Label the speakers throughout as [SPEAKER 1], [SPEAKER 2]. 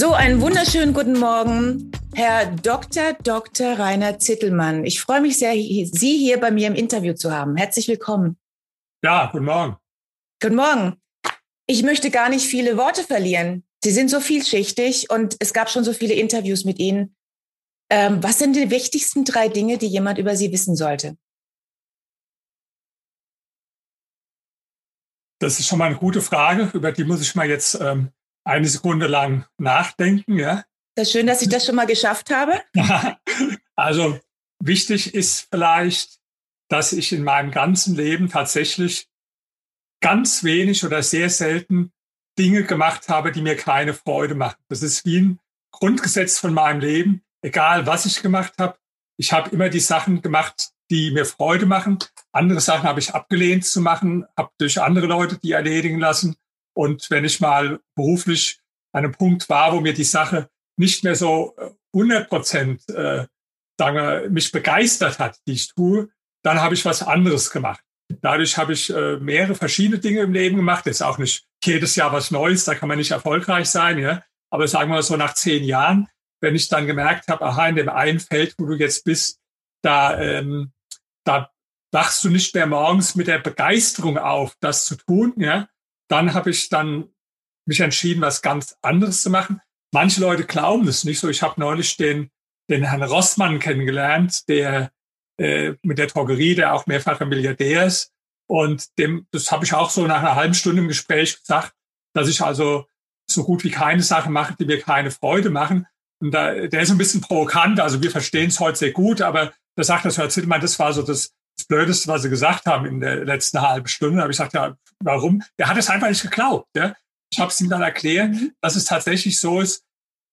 [SPEAKER 1] So, einen wunderschönen guten Morgen, Herr Dr. Dr. Rainer Zittelmann. Ich freue mich sehr, Sie hier bei mir im Interview zu haben. Herzlich willkommen.
[SPEAKER 2] Ja, guten Morgen.
[SPEAKER 1] Guten Morgen. Ich möchte gar nicht viele Worte verlieren. Sie sind so vielschichtig und es gab schon so viele Interviews mit Ihnen. Ähm, was sind die wichtigsten drei Dinge, die jemand über Sie wissen sollte?
[SPEAKER 2] Das ist schon mal eine gute Frage, über die muss ich mal jetzt ähm, eine Sekunde lang nachdenken. Ja.
[SPEAKER 1] Das ist schön, dass ich das schon mal geschafft habe.
[SPEAKER 2] also wichtig ist vielleicht, dass ich in meinem ganzen Leben tatsächlich ganz wenig oder sehr selten Dinge gemacht habe, die mir keine Freude machen. Das ist wie ein Grundgesetz von meinem Leben. Egal, was ich gemacht habe, ich habe immer die Sachen gemacht, die mir Freude machen. Andere Sachen habe ich abgelehnt zu machen, habe durch andere Leute die erledigen lassen. Und wenn ich mal beruflich an einem Punkt war, wo mir die Sache nicht mehr so 100 äh, Prozent äh, mich begeistert hat, die ich tue, dann habe ich was anderes gemacht. Dadurch habe ich äh, mehrere verschiedene Dinge im Leben gemacht. Ist auch nicht jedes Jahr was Neues, da kann man nicht erfolgreich sein. Ja? Aber sagen wir mal so nach zehn Jahren, wenn ich dann gemerkt habe, aha, in dem einen Feld, wo du jetzt bist, da, ähm, da wachst du nicht mehr morgens mit der Begeisterung auf, das zu tun, ja, dann habe ich dann mich entschieden, was ganz anderes zu machen. Manche Leute glauben das nicht so. Ich habe neulich den, den Herrn Rossmann kennengelernt, der äh, mit der Drogerie, der auch mehrfacher Milliardär ist. Und dem, das habe ich auch so nach einer halben Stunde im Gespräch gesagt, dass ich also so gut wie keine Sachen mache, die mir keine Freude machen. Und da, der ist ein bisschen provokant, also wir verstehen es heute sehr gut, aber da sagt das Herr Zittelmann, das war so das, das Blödeste, was sie gesagt haben in der letzten halben Stunde. Da habe ich gesagt, ja, warum? Der hat es einfach nicht geglaubt. Ja? Ich habe es ihm dann erklärt, mhm. dass es tatsächlich so ist,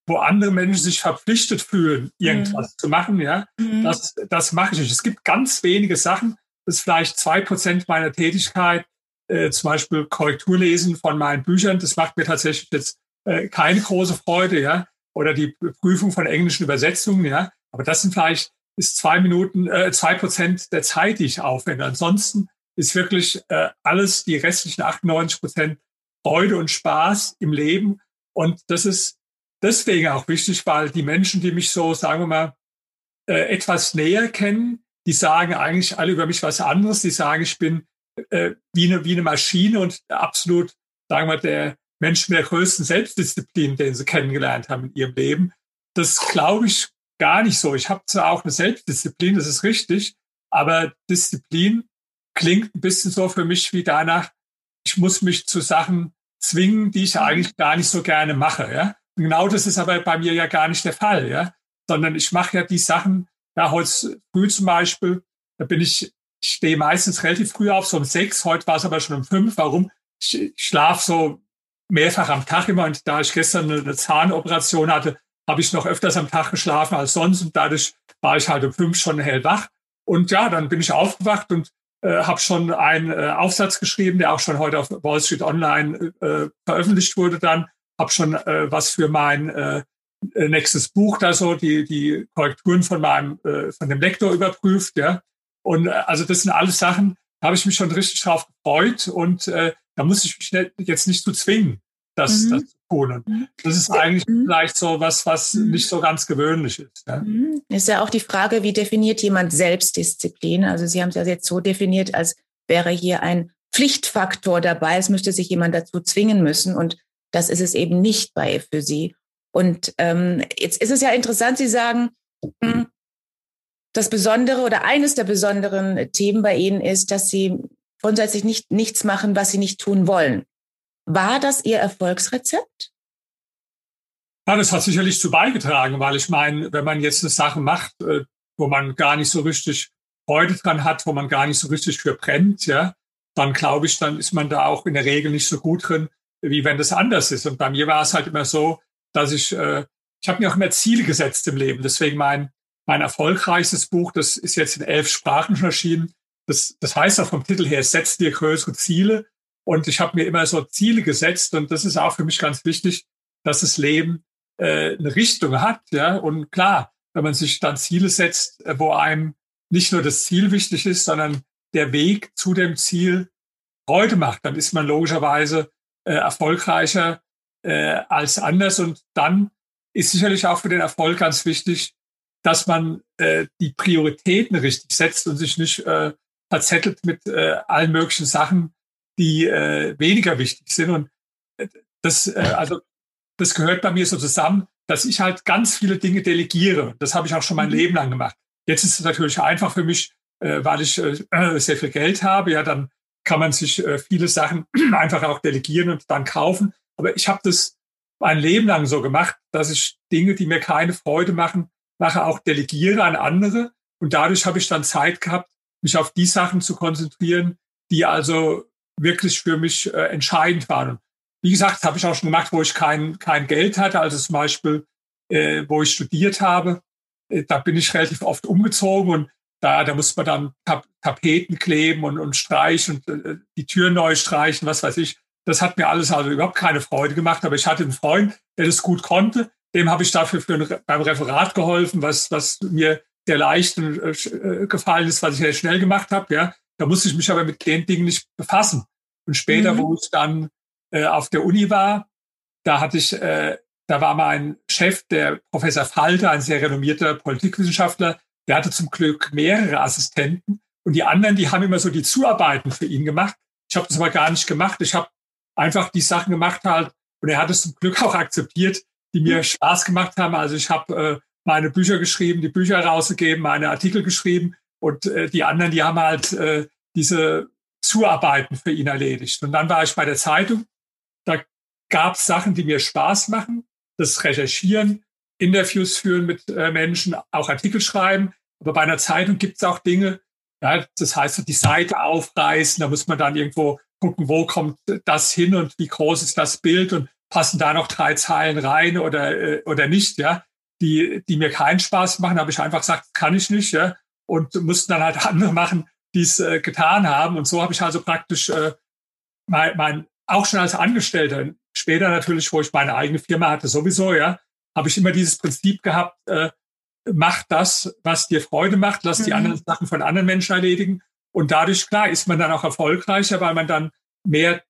[SPEAKER 2] wo andere Menschen sich verpflichtet fühlen, irgendwas mhm. zu machen. Ja, mhm. das, das mache ich nicht. Es gibt ganz wenige Sachen. Das ist vielleicht zwei Prozent meiner Tätigkeit. Äh, zum Beispiel Korrekturlesen von meinen Büchern. Das macht mir tatsächlich jetzt äh, keine große Freude. Ja, oder die Prüfung von englischen Übersetzungen. Ja, aber das sind vielleicht ist zwei Minuten, äh, zwei Prozent der Zeit, die ich aufwende. Ansonsten ist wirklich äh, alles, die restlichen 98 Prozent Freude und Spaß im Leben. Und das ist deswegen auch wichtig, weil die Menschen, die mich so, sagen wir mal, äh, etwas näher kennen, die sagen eigentlich alle über mich was anderes. Die sagen, ich bin äh, wie, eine, wie eine Maschine und absolut, sagen wir, der Mensch mit der größten Selbstdisziplin, den sie kennengelernt haben in ihrem Leben. Das glaube ich gar nicht so. Ich habe zwar auch eine Selbstdisziplin, das ist richtig, aber Disziplin klingt ein bisschen so für mich wie danach, ich muss mich zu Sachen zwingen, die ich eigentlich gar nicht so gerne mache. Ja? Genau das ist aber bei mir ja gar nicht der Fall, ja. Sondern ich mache ja die Sachen, ja, heute früh zum Beispiel, da bin ich, ich stehe meistens relativ früh auf, so um sechs, heute war es aber schon um fünf. Warum? Ich, ich schlafe so mehrfach am Tag immer und da ich gestern eine, eine Zahnoperation hatte, habe ich noch öfters am Tag geschlafen als sonst und dadurch war ich halt um fünf schon hellwach. Und ja, dann bin ich aufgewacht und äh, habe schon einen äh, Aufsatz geschrieben, der auch schon heute auf Wall Street Online äh, veröffentlicht wurde dann. Habe schon äh, was für mein äh, äh, nächstes Buch da so, die, die Korrekturen von meinem, äh, von dem Lektor überprüft, ja. Und äh, also das sind alles Sachen, da habe ich mich schon richtig drauf gefreut und äh, da muss ich mich jetzt nicht zu zwingen, das, mhm. das zu tun. Mhm. Das ist eigentlich mhm. vielleicht so was, was mhm. nicht so ganz gewöhnlich ist. Ja.
[SPEAKER 1] Mhm. Ist ja auch die Frage, wie definiert jemand Selbstdisziplin? Also Sie haben es ja jetzt so definiert, als wäre hier ein Pflichtfaktor dabei. Es müsste sich jemand dazu zwingen müssen und das ist es eben nicht bei für Sie. Und ähm, jetzt ist es ja interessant, Sie sagen, hm, das Besondere oder eines der besonderen Themen bei Ihnen ist, dass Sie grundsätzlich nicht nichts machen, was Sie nicht tun wollen. War das Ihr Erfolgsrezept?
[SPEAKER 2] Ja, das hat sicherlich zu beigetragen, weil ich meine, wenn man jetzt eine Sache macht, äh, wo man gar nicht so richtig Freude dran hat, wo man gar nicht so richtig für brennt, ja, dann glaube ich, dann ist man da auch in der Regel nicht so gut drin, wie wenn das anders ist. Und bei mir war es halt immer so, dass ich, äh, ich habe mir auch immer Ziele gesetzt im Leben. Deswegen mein, mein erfolgreichstes Buch, das ist jetzt in elf Sprachen schon erschienen. Das, das heißt auch vom Titel her, setz dir größere Ziele. Und ich habe mir immer so Ziele gesetzt. Und das ist auch für mich ganz wichtig, dass das Leben äh, eine Richtung hat. Ja, und klar, wenn man sich dann Ziele setzt, äh, wo einem nicht nur das Ziel wichtig ist, sondern der Weg zu dem Ziel Freude macht, dann ist man logischerweise äh, erfolgreicher äh, als anders. Und dann ist sicherlich auch für den Erfolg ganz wichtig, dass man äh, die Prioritäten richtig setzt und sich nicht äh, verzettelt mit äh, allen möglichen Sachen, die äh, weniger wichtig sind. Und äh, das, äh, also, das gehört bei mir so zusammen, dass ich halt ganz viele Dinge delegiere. Das habe ich auch schon mein mhm. Leben lang gemacht. Jetzt ist es natürlich einfach für mich, äh, weil ich äh, sehr viel Geld habe. Ja, dann kann man sich äh, viele Sachen einfach auch delegieren und dann kaufen. Aber ich habe das mein Leben lang so gemacht, dass ich Dinge, die mir keine Freude machen, nachher auch delegiere an andere. Und dadurch habe ich dann Zeit gehabt, mich auf die Sachen zu konzentrieren, die also wirklich für mich äh, entscheidend waren. Wie gesagt, habe ich auch schon gemacht, wo ich kein, kein Geld hatte, also zum Beispiel, äh, wo ich studiert habe. Äh, da bin ich relativ oft umgezogen und da, da muss man dann Tap Tapeten kleben und, und streichen und äh, die Tür neu streichen, was weiß ich. Das hat mir alles also überhaupt keine Freude gemacht, aber ich hatte einen Freund, der das gut konnte. Dem habe ich dafür für ein, beim Referat geholfen, was, was mir sehr leicht äh, gefallen ist, was ich sehr schnell gemacht habe. Ja. Da musste ich mich aber mit den Dingen nicht befassen. Und später, mhm. wo ich dann äh, auf der Uni war, da hatte ich, äh, da war mein Chef, der Professor Falter, ein sehr renommierter Politikwissenschaftler, der hatte zum Glück mehrere Assistenten und die anderen, die haben immer so die Zuarbeiten für ihn gemacht. Ich habe das aber gar nicht gemacht. Ich habe einfach die Sachen gemacht halt und er hat es zum Glück auch akzeptiert, die mir Spaß gemacht haben. Also ich habe äh, meine Bücher geschrieben, die Bücher rausgegeben, meine Artikel geschrieben und äh, die anderen, die haben halt äh, diese Zuarbeiten für ihn erledigt. Und dann war ich bei der Zeitung. Da gab es Sachen, die mir Spaß machen. Das Recherchieren, Interviews führen mit äh, Menschen, auch Artikel schreiben. Aber bei einer Zeitung gibt es auch Dinge, ja, das heißt, die Seite aufreißen, da muss man dann irgendwo gucken, wo kommt das hin und wie groß ist das Bild und passen da noch drei Zeilen rein oder, äh, oder nicht, ja. Die, die mir keinen Spaß machen, habe ich einfach gesagt, kann ich nicht, ja. Und mussten dann halt andere machen, die es äh, getan haben. Und so habe ich also praktisch äh, mein, mein, auch schon als Angestellter, später natürlich, wo ich meine eigene Firma hatte, sowieso, ja, habe ich immer dieses Prinzip gehabt, äh, mach das, was dir Freude macht, lass mhm. die anderen Sachen von anderen Menschen erledigen. Und dadurch, klar, ist man dann auch erfolgreicher, weil man dann mehr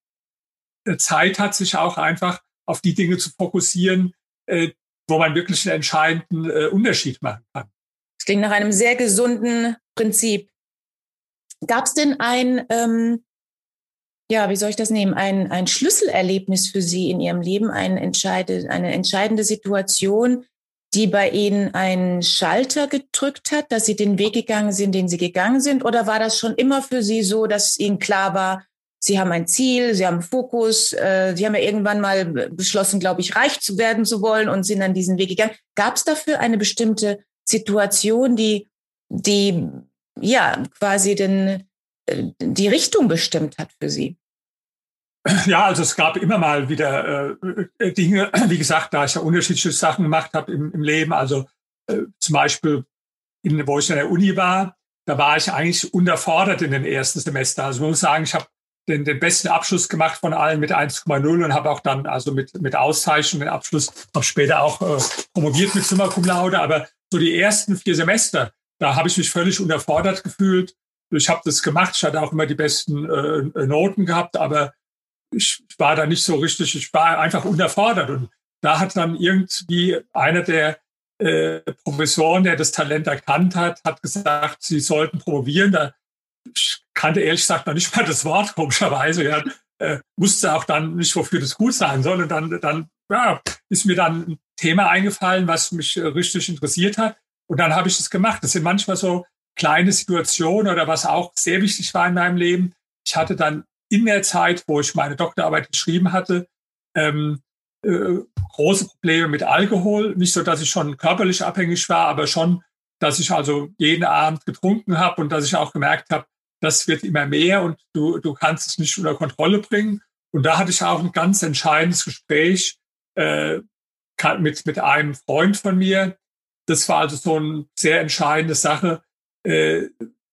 [SPEAKER 2] äh, Zeit hat, sich auch einfach auf die Dinge zu fokussieren, äh, wo man wirklich einen entscheidenden äh, Unterschied machen kann.
[SPEAKER 1] Klingt nach einem sehr gesunden Prinzip. Gab es denn ein, ähm, ja, wie soll ich das nehmen, ein, ein Schlüsselerlebnis für Sie in Ihrem Leben, ein entscheide, eine entscheidende Situation, die bei Ihnen einen Schalter gedrückt hat, dass Sie den Weg gegangen sind, den Sie gegangen sind? Oder war das schon immer für Sie so, dass Ihnen klar war, Sie haben ein Ziel, Sie haben Fokus, äh, Sie haben ja irgendwann mal beschlossen, glaube ich, reich zu werden zu wollen und sind dann diesen Weg gegangen. Gab es dafür eine bestimmte Situation, die, die ja quasi den, äh, die Richtung bestimmt hat für Sie?
[SPEAKER 2] Ja, also es gab immer mal wieder äh, äh, Dinge, wie gesagt, da ich ja unterschiedliche Sachen gemacht habe im, im Leben. Also äh, zum Beispiel, in, wo ich an der Uni war, da war ich eigentlich unterfordert in den ersten Semester. Also man muss sagen, ich habe den, den besten Abschluss gemacht von allen mit 1,0 und habe auch dann also mit, mit Auszeichnung den Abschluss, habe später auch äh, promoviert mit Summa Cum Laude. Aber so die ersten vier Semester, da habe ich mich völlig unterfordert gefühlt. Ich habe das gemacht, ich hatte auch immer die besten äh, Noten gehabt, aber ich war da nicht so richtig, ich war einfach unterfordert. Und da hat dann irgendwie einer der äh, Professoren, der das Talent erkannt hat, hat gesagt, sie sollten promovieren. Da ich kannte ehrlich gesagt noch nicht mal das Wort, komischerweise. Ja, äh, wusste auch dann nicht, wofür das gut sein soll. Und dann, dann ja, ist mir dann ein Thema eingefallen, was mich äh, richtig interessiert hat. Und dann habe ich es gemacht. Das sind manchmal so kleine Situationen oder was auch sehr wichtig war in meinem Leben. Ich hatte dann in der Zeit, wo ich meine Doktorarbeit geschrieben hatte, ähm, äh, große Probleme mit Alkohol. Nicht so, dass ich schon körperlich abhängig war, aber schon, dass ich also jeden Abend getrunken habe und dass ich auch gemerkt habe, das wird immer mehr und du, du kannst es nicht unter Kontrolle bringen. Und da hatte ich auch ein ganz entscheidendes Gespräch äh, mit, mit einem Freund von mir. Das war also so eine sehr entscheidende Sache, äh,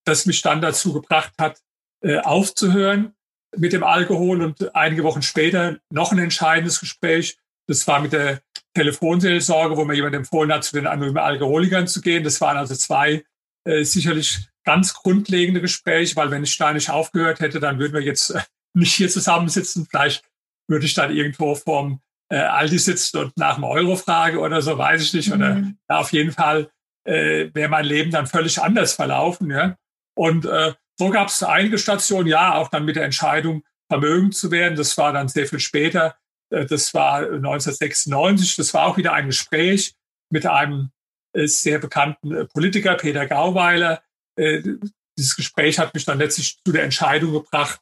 [SPEAKER 2] das mich dann dazu gebracht hat, äh, aufzuhören mit dem Alkohol und einige Wochen später noch ein entscheidendes Gespräch. Das war mit der Telefonseelsorge, wo mir jemand empfohlen hat, zu den anonymen Alkoholikern zu gehen. Das waren also zwei äh, sicherlich ganz grundlegende Gespräche, weil wenn ich da nicht aufgehört hätte, dann würden wir jetzt äh, nicht hier zusammensitzen. Vielleicht würde ich dann irgendwo vorm äh, Aldi sitzen und nach dem Euro frage oder so, weiß ich nicht. Mhm. Oder ja, auf jeden Fall äh, wäre mein Leben dann völlig anders verlaufen. Ja? Und äh, so gab es einige Stationen, ja, auch dann mit der Entscheidung, vermögend zu werden. Das war dann sehr viel später. Äh, das war 1996. Das war auch wieder ein Gespräch mit einem äh, sehr bekannten äh, Politiker, Peter Gauweiler. Dieses Gespräch hat mich dann letztlich zu der Entscheidung gebracht,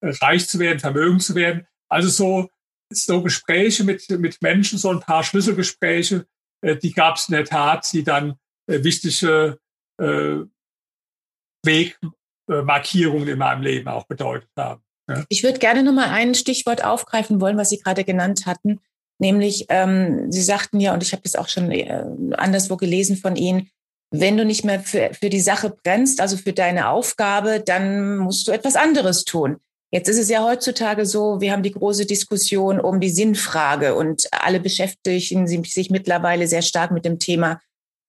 [SPEAKER 2] reich zu werden, vermögend zu werden. Also so, so Gespräche mit, mit Menschen, so ein paar Schlüsselgespräche, die gab es in der Tat, die dann wichtige Wegmarkierungen in meinem Leben auch bedeutet haben.
[SPEAKER 1] Ja. Ich würde gerne nochmal ein Stichwort aufgreifen wollen, was Sie gerade genannt hatten, nämlich ähm, Sie sagten ja, und ich habe das auch schon äh, anderswo gelesen von Ihnen, wenn du nicht mehr für, für die Sache brennst, also für deine Aufgabe, dann musst du etwas anderes tun. Jetzt ist es ja heutzutage so, wir haben die große Diskussion um die Sinnfrage und alle beschäftigen sich mittlerweile sehr stark mit dem Thema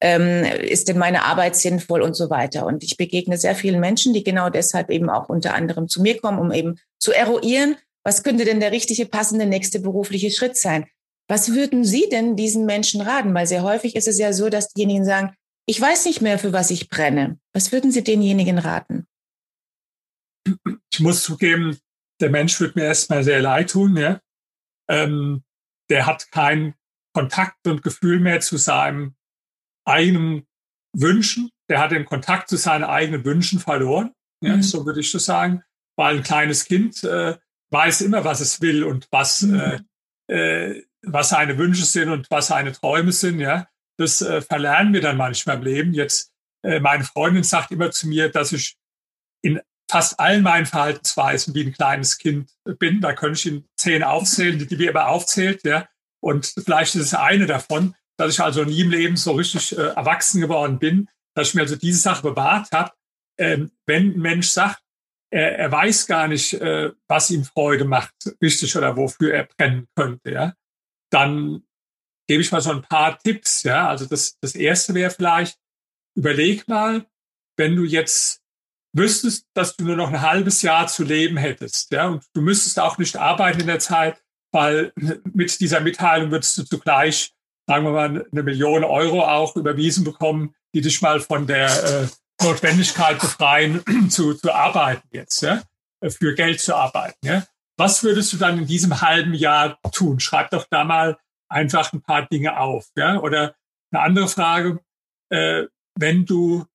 [SPEAKER 1] ähm, ist denn meine Arbeit sinnvoll und so weiter. Und ich begegne sehr vielen Menschen, die genau deshalb eben auch unter anderem zu mir kommen, um eben zu eruieren, was könnte denn der richtige, passende nächste berufliche Schritt sein. Was würden Sie denn diesen Menschen raten? Weil sehr häufig ist es ja so, dass diejenigen sagen, ich weiß nicht mehr, für was ich brenne. Was würden Sie denjenigen raten?
[SPEAKER 2] Ich muss zugeben, der Mensch wird mir erstmal sehr leid tun. Ja? Ähm, der hat keinen Kontakt und Gefühl mehr zu seinem eigenen Wünschen. Der hat den Kontakt zu seinen eigenen Wünschen verloren. Ja, mhm. So würde ich das sagen. Weil ein kleines Kind äh, weiß immer, was es will und was, mhm. äh, äh, was seine Wünsche sind und was seine Träume sind. Ja, das äh, verlernen wir dann manchmal im Leben. Jetzt, äh, meine Freundin sagt immer zu mir, dass ich in fast allen meinen Verhaltensweisen wie ein kleines Kind bin. Da könnte ich Ihnen zehn aufzählen, die, die wir immer aufzählt. Ja, und vielleicht ist es eine davon dass ich also nie im Leben so richtig äh, erwachsen geworden bin, dass ich mir also diese Sache bewahrt habe. Ähm, wenn ein Mensch sagt, er, er weiß gar nicht, äh, was ihm Freude macht, richtig oder wofür er brennen könnte, ja, dann gebe ich mal so ein paar Tipps, ja. Also das, das erste wäre vielleicht, überleg mal, wenn du jetzt wüsstest, dass du nur noch ein halbes Jahr zu leben hättest, ja, und du müsstest auch nicht arbeiten in der Zeit, weil mit dieser Mitteilung würdest du zugleich sagen wir mal, eine Million Euro auch überwiesen bekommen, die dich mal von der äh, Notwendigkeit befreien, zu, zu arbeiten jetzt, ja? für Geld zu arbeiten. Ja? Was würdest du dann in diesem halben Jahr tun? Schreib doch da mal einfach ein paar Dinge auf. Ja? Oder eine andere Frage, äh, wenn du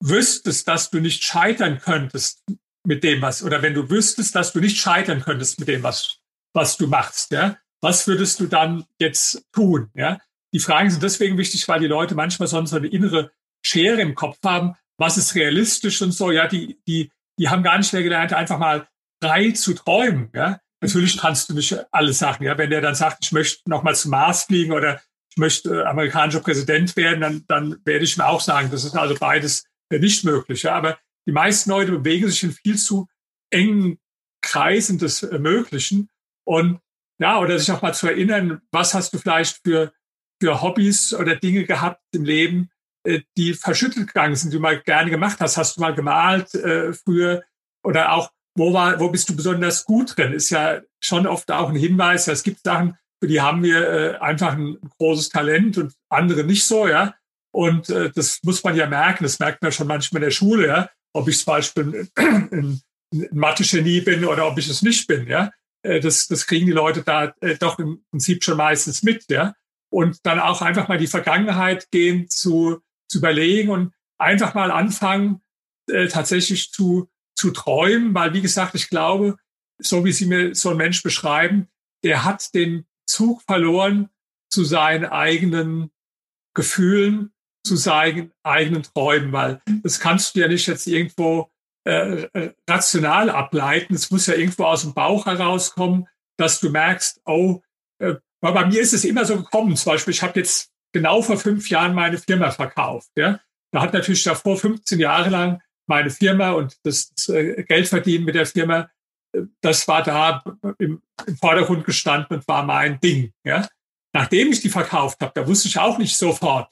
[SPEAKER 2] wüsstest, dass du nicht scheitern könntest mit dem, was, oder wenn du wüsstest, dass du nicht scheitern könntest mit dem, was, was du machst, ja, was würdest du dann jetzt tun? Ja? Die Fragen sind deswegen wichtig, weil die Leute manchmal sonst so eine innere Schere im Kopf haben, was ist realistisch und so. Ja, die, die, die haben gar nicht mehr gelernt, einfach mal frei zu träumen. Ja? Natürlich kannst du nicht alles sagen. Ja? Wenn der dann sagt, ich möchte noch mal zum Mars fliegen oder ich möchte äh, amerikanischer Präsident werden, dann, dann werde ich mir auch sagen, das ist also beides nicht möglich. Ja? Aber die meisten Leute bewegen sich in viel zu engen Kreisen des äh, Möglichen. Und ja, oder sich auch mal zu erinnern, was hast du vielleicht für, für Hobbys oder Dinge gehabt im Leben, äh, die verschüttet gegangen sind, die du mal gerne gemacht hast. Hast du mal gemalt äh, früher oder auch, wo, war, wo bist du besonders gut drin? Ist ja schon oft auch ein Hinweis. Ja, es gibt Sachen, für die haben wir äh, einfach ein großes Talent und andere nicht so, ja. Und äh, das muss man ja merken. Das merkt man schon manchmal in der Schule, ja. Ob ich zum Beispiel ein, ein, Mathe-Genie bin oder ob ich es nicht bin, ja. Äh, das, das kriegen die Leute da äh, doch im Prinzip schon meistens mit, ja. Und dann auch einfach mal die Vergangenheit gehen zu, zu überlegen und einfach mal anfangen, äh, tatsächlich zu, zu träumen, weil wie gesagt, ich glaube, so wie Sie mir so ein Mensch beschreiben, der hat den Zug verloren zu seinen eigenen Gefühlen, zu seinen eigenen Träumen, weil das kannst du ja nicht jetzt irgendwo äh, rational ableiten. Es muss ja irgendwo aus dem Bauch herauskommen, dass du merkst, oh, äh, bei mir ist es immer so gekommen. Zum Beispiel, ich habe jetzt genau vor fünf Jahren meine Firma verkauft. Ja? Da hat natürlich davor 15 Jahre lang meine Firma und das, das äh, Geldverdienen mit der Firma, äh, das war da im, im Vordergrund gestanden und war mein Ding. Ja? Nachdem ich die verkauft habe, da wusste ich auch nicht sofort,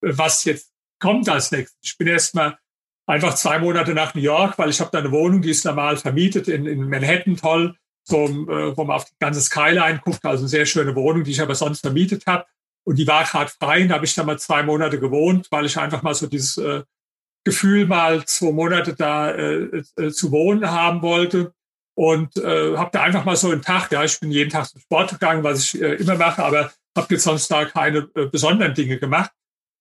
[SPEAKER 2] was jetzt kommt als nächstes. Ich bin erst mal einfach zwei Monate nach New York, weil ich habe da eine Wohnung, die ist normal vermietet in, in Manhattan, toll, so, äh, wo man auf die ganze Skyline guckt, also eine sehr schöne Wohnung, die ich aber sonst vermietet habe. Und die war gerade frei und da habe ich da mal zwei Monate gewohnt, weil ich einfach mal so dieses äh, Gefühl mal zwei Monate da äh, äh, zu wohnen haben wollte. Und äh, habe da einfach mal so einen Tag, ja, ich bin jeden Tag zum Sport gegangen, was ich äh, immer mache, aber habe jetzt sonst da keine äh, besonderen Dinge gemacht.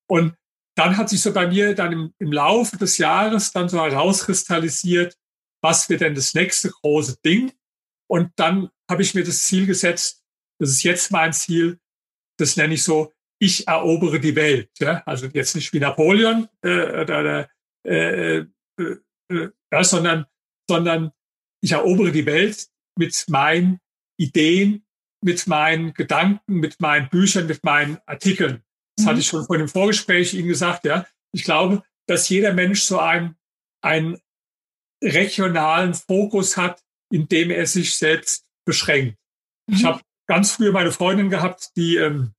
[SPEAKER 2] Und dann hat sich so bei mir dann im, im Laufe des Jahres dann so herauskristallisiert, was wird denn das nächste große Ding? Und dann habe ich mir das Ziel gesetzt, das ist jetzt mein Ziel, das nenne ich so, ich erobere die Welt. Ja? Also jetzt nicht wie Napoleon, äh, oder, äh, äh, äh, ja, sondern, sondern ich erobere die Welt mit meinen Ideen, mit meinen Gedanken, mit meinen Büchern, mit meinen Artikeln. Das mhm. hatte ich schon vor dem Vorgespräch Ihnen gesagt. Ja, ich glaube, dass jeder Mensch so einen, einen regionalen Fokus hat, in dem er sich selbst beschränkt. Mhm. Ich habe ganz früher meine Freundin gehabt, die ähm,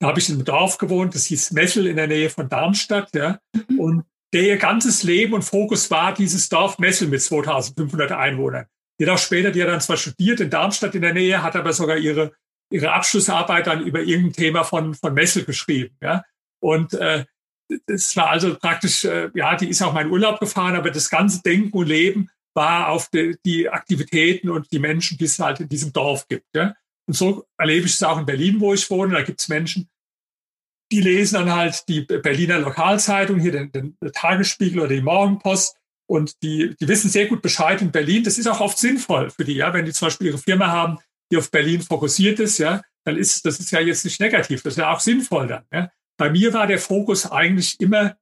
[SPEAKER 2] da habe ich in einem Dorf gewohnt, das hieß Messel in der Nähe von Darmstadt, ja. Mhm. Und der ihr ganzes Leben und Fokus war dieses Dorf Messel mit 2500 Einwohnern. Auch später, die hat dann zwar studiert in Darmstadt in der Nähe, hat aber sogar ihre, ihre Abschlussarbeit dann über irgendein Thema von, von Messel geschrieben, ja. Und äh, das war also praktisch, äh, ja, die ist auch mal in Urlaub gefahren, aber das ganze Denken und Leben war auf die, die Aktivitäten und die Menschen, die es halt in diesem Dorf gibt. Ja? Und so erlebe ich es auch in Berlin, wo ich wohne. Da gibt es Menschen, die lesen dann halt die Berliner Lokalzeitung, hier den, den Tagesspiegel oder die Morgenpost. Und die, die wissen sehr gut Bescheid in Berlin. Das ist auch oft sinnvoll für die, ja, wenn die zum Beispiel ihre Firma haben, die auf Berlin fokussiert ist, ja, dann ist das ist ja jetzt nicht negativ, das ist ja auch sinnvoll dann. Ja. Bei mir war der Fokus eigentlich immer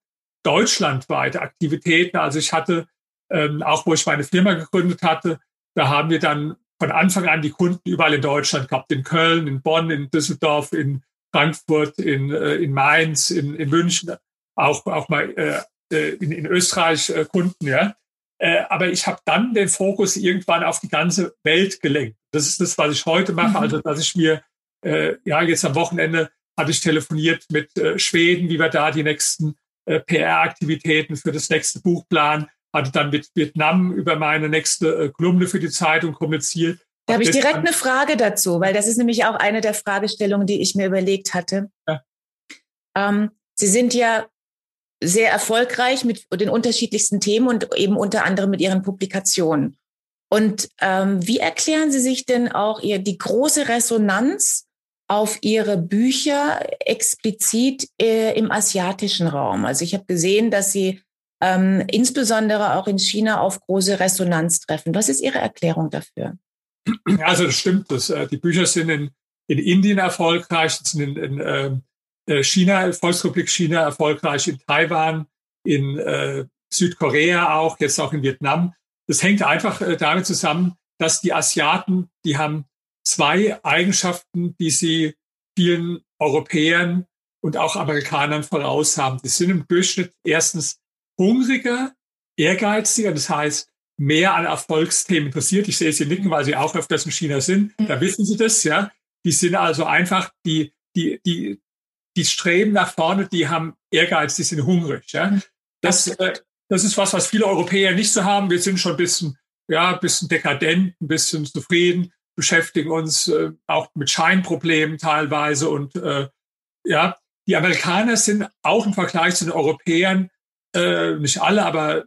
[SPEAKER 2] deutschlandweite Aktivitäten. Also ich hatte ähm, auch, wo ich meine Firma gegründet hatte, da haben wir dann von Anfang an die Kunden überall in Deutschland gehabt, in Köln, in Bonn, in Düsseldorf, in Frankfurt, in, äh, in Mainz, in, in München, auch, auch mal äh, äh in, in Österreich äh, Kunden, ja. Äh, aber ich habe dann den Fokus irgendwann auf die ganze Welt gelenkt. Das ist das, was ich heute mache. Mhm. Also, dass ich mir, äh, ja, jetzt am Wochenende hatte ich telefoniert mit äh, Schweden, wie wir da die nächsten äh, PR-Aktivitäten für das nächste Buch planen hatte dann mit Vietnam über meine nächste äh, Kolumne für die Zeitung kommuniziert.
[SPEAKER 1] Da habe ich direkt eine Frage dazu, weil das ist nämlich auch eine der Fragestellungen, die ich mir überlegt hatte. Ja. Ähm, Sie sind ja sehr erfolgreich mit den unterschiedlichsten Themen und eben unter anderem mit Ihren Publikationen. Und ähm, wie erklären Sie sich denn auch ihr, die große Resonanz auf Ihre Bücher explizit äh, im asiatischen Raum? Also ich habe gesehen, dass Sie ähm, insbesondere auch in China auf große Resonanz treffen. Was ist Ihre Erklärung dafür?
[SPEAKER 2] Also das stimmt. Das, äh, die Bücher sind in, in Indien erfolgreich, sind in, in ähm, äh, China, Volksrepublik China erfolgreich, in Taiwan, in äh, Südkorea auch, jetzt auch in Vietnam. Das hängt einfach äh, damit zusammen, dass die Asiaten, die haben zwei Eigenschaften, die sie vielen Europäern und auch Amerikanern voraus haben. Die sind im Durchschnitt erstens hungriger, ehrgeiziger, das heißt mehr an Erfolgsthemen interessiert. Ich sehe Sie nicken, weil Sie auch öfters in China sind. Da mhm. wissen Sie das, ja. Die sind also einfach, die, die, die, die streben nach vorne, die haben Ehrgeiz, die sind hungrig, ja. Mhm. Das, äh, das ist was, was viele Europäer nicht so haben. Wir sind schon ein bisschen, ja, ein bisschen dekadent, ein bisschen zufrieden, beschäftigen uns äh, auch mit Scheinproblemen teilweise und äh, ja, die Amerikaner sind auch im Vergleich zu den Europäern äh, nicht alle, aber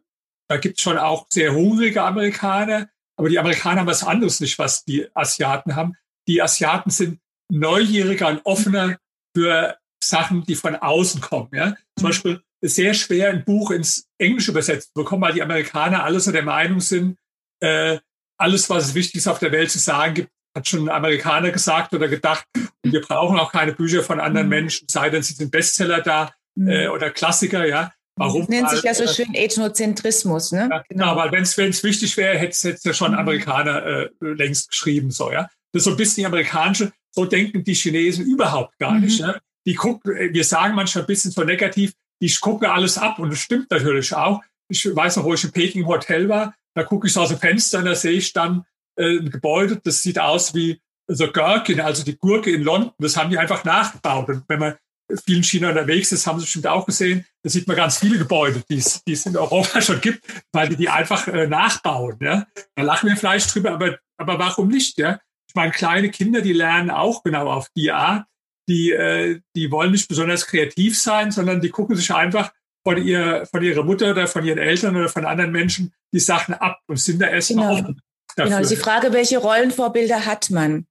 [SPEAKER 2] da gibt es schon auch sehr hungrige Amerikaner. Aber die Amerikaner haben was anderes nicht, was die Asiaten haben. Die Asiaten sind neugieriger und offener für Sachen, die von außen kommen. Ja? Zum mhm. Beispiel sehr schwer, ein Buch ins Englische übersetzt zu bekommen, weil die Amerikaner alle so der Meinung sind, äh, alles, was es Wichtiges auf der Welt zu sagen gibt, hat schon ein Amerikaner gesagt oder gedacht. Und wir brauchen auch keine Bücher von anderen mhm. Menschen, sei denn sie sind Bestseller da äh, oder Klassiker, ja.
[SPEAKER 1] Warum? Das nennt sich ja so schön Ethnozentrismus, ne?
[SPEAKER 2] Ja, genau, weil wenn es wichtig wäre, hätte es ja schon mhm. Amerikaner äh, längst geschrieben, so, ja. Das ist so ein bisschen die amerikanische, so denken die Chinesen überhaupt gar mhm. nicht. Ne? Die gucken, äh, wir sagen manchmal ein bisschen so negativ, die gucken alles ab und das stimmt natürlich auch. Ich weiß noch, wo ich im Peking Hotel war, da gucke ich so aus dem Fenster und da sehe ich dann äh, ein Gebäude, das sieht aus wie so Gherkin, also die Gurke in London. Das haben die einfach nachgebaut. Und wenn man viel in China unterwegs ist, haben Sie bestimmt auch gesehen, da sieht man ganz viele Gebäude, die es, die es in Europa schon gibt, weil die die einfach äh, nachbauen. Ja? Da lachen wir vielleicht drüber, aber, aber warum nicht? Ja? Ich meine, kleine Kinder, die lernen auch genau auf die Art. Die, äh, die wollen nicht besonders kreativ sein, sondern die gucken sich einfach von, ihr, von ihrer Mutter oder von ihren Eltern oder von anderen Menschen die Sachen ab und sind da erstmal
[SPEAKER 1] genau. offen. Dafür. Genau, die Frage, welche Rollenvorbilder hat man?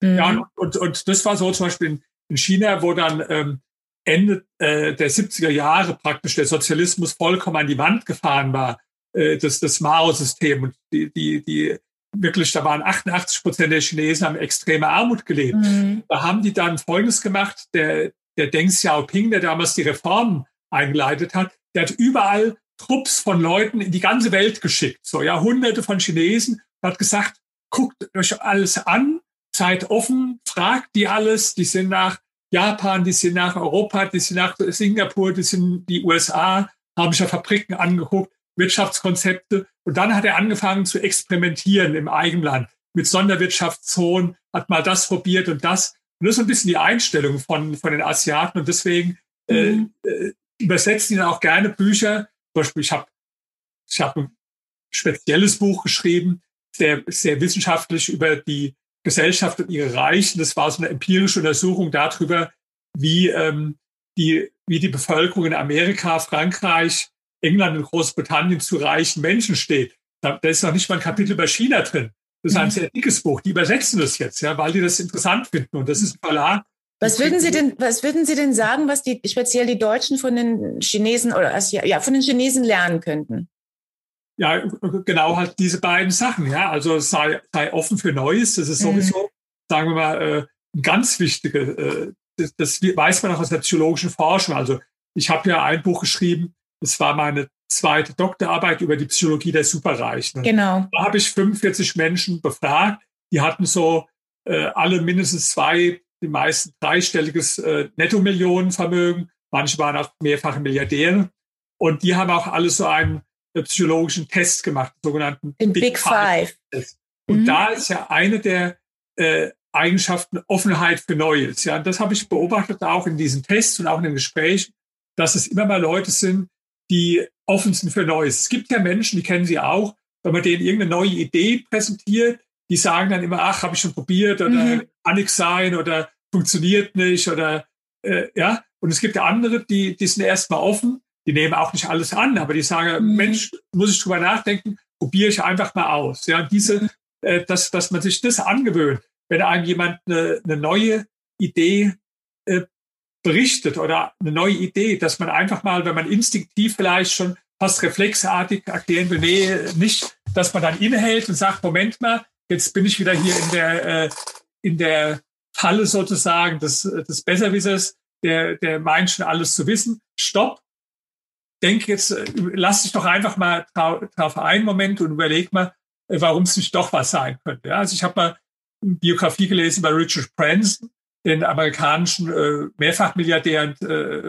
[SPEAKER 2] Mhm. Ja, und, und, und das war so zum Beispiel in, in China, wo dann ähm, Ende äh, der 70er Jahre praktisch der Sozialismus vollkommen an die Wand gefahren war, äh, das, das Mao-System. Und die, die, die wirklich, da waren 88 Prozent der Chinesen haben extreme Armut gelebt. Mhm. Da haben die dann Folgendes gemacht. Der, der Deng Xiaoping, der damals die Reformen eingeleitet hat, der hat überall Trupps von Leuten in die ganze Welt geschickt. So, ja, hunderte von Chinesen. hat gesagt, guckt euch alles an, seid offen, fragt die alles. Die sind nach Japan, die sind nach Europa, die sind nach Singapur, die sind die USA, haben sich ja Fabriken angeguckt, Wirtschaftskonzepte. Und dann hat er angefangen zu experimentieren im Eigenland mit Sonderwirtschaftszonen, hat mal das probiert und das. Und das ist ein bisschen die Einstellung von, von den Asiaten. Und deswegen äh, mhm. äh, übersetzen die auch gerne Bücher. Zum Beispiel, ich habe ich hab ein spezielles Buch geschrieben, sehr, sehr wissenschaftlich über die Gesellschaft und ihre Reichen. Das war so eine empirische Untersuchung darüber, wie, ähm, die, wie die Bevölkerung in Amerika, Frankreich, England und Großbritannien zu reichen Menschen steht. Da, da ist noch nicht mal ein Kapitel über China drin. Das ist ein mhm. sehr dickes Buch. Die übersetzen das jetzt, ja, weil die das interessant finden. Und das ist ein Verlag.
[SPEAKER 1] Was würden Sie denn, was würden Sie denn sagen, was die, speziell die Deutschen von den Chinesen oder, ja, von den Chinesen lernen könnten?
[SPEAKER 2] ja, genau halt diese beiden Sachen. Ja, also sei, sei offen für Neues. Das ist mhm. sowieso, mhm. sagen wir mal, äh, ein ganz wichtige. Äh, das, das weiß man auch aus der psychologischen Forschung. Also ich habe ja ein Buch geschrieben. Das war meine zweite Doktorarbeit über die Psychologie der Superreichen.
[SPEAKER 1] Genau.
[SPEAKER 2] Da habe ich 45 Menschen befragt. Die hatten so äh, alle mindestens zwei, die meisten dreistelliges äh, Nettomillionenvermögen. Manche waren auch mehrfache Milliardäre. Und die haben auch alle so einen psychologischen Test gemacht, sogenannten
[SPEAKER 1] Den Big, Big Five.
[SPEAKER 2] Five. Und mhm. da ist ja eine der äh, Eigenschaften Offenheit für Neues. Ja, und das habe ich beobachtet auch in diesen Tests und auch in den Gesprächen, dass es immer mal Leute sind, die offen sind für Neues. Es gibt ja Menschen, die kennen Sie auch, wenn man denen irgendeine neue Idee präsentiert, die sagen dann immer, ach, habe ich schon probiert oder mhm. kann nichts sein oder funktioniert nicht oder äh, ja. Und es gibt ja andere, die, die sind erstmal offen die nehmen auch nicht alles an, aber die sagen, mhm. Mensch, muss ich drüber nachdenken, probiere ich einfach mal aus. Ja, diese, äh, dass, dass man sich das angewöhnt, wenn einem jemand eine, eine neue Idee äh, berichtet oder eine neue Idee, dass man einfach mal, wenn man instinktiv vielleicht schon fast reflexartig erklären will, nee, nicht, dass man dann innehält und sagt, Moment mal, jetzt bin ich wieder hier in der, äh, in der Falle sozusagen des, des Besserwissers, der, der meint schon alles zu wissen. Stopp, denke jetzt, äh, lass dich doch einfach mal drauf einen Moment und überleg mal, äh, warum es nicht doch was sein könnte. Ja, also ich habe mal eine Biografie gelesen bei Richard Branson, den amerikanischen äh, Mehrfachmilliardär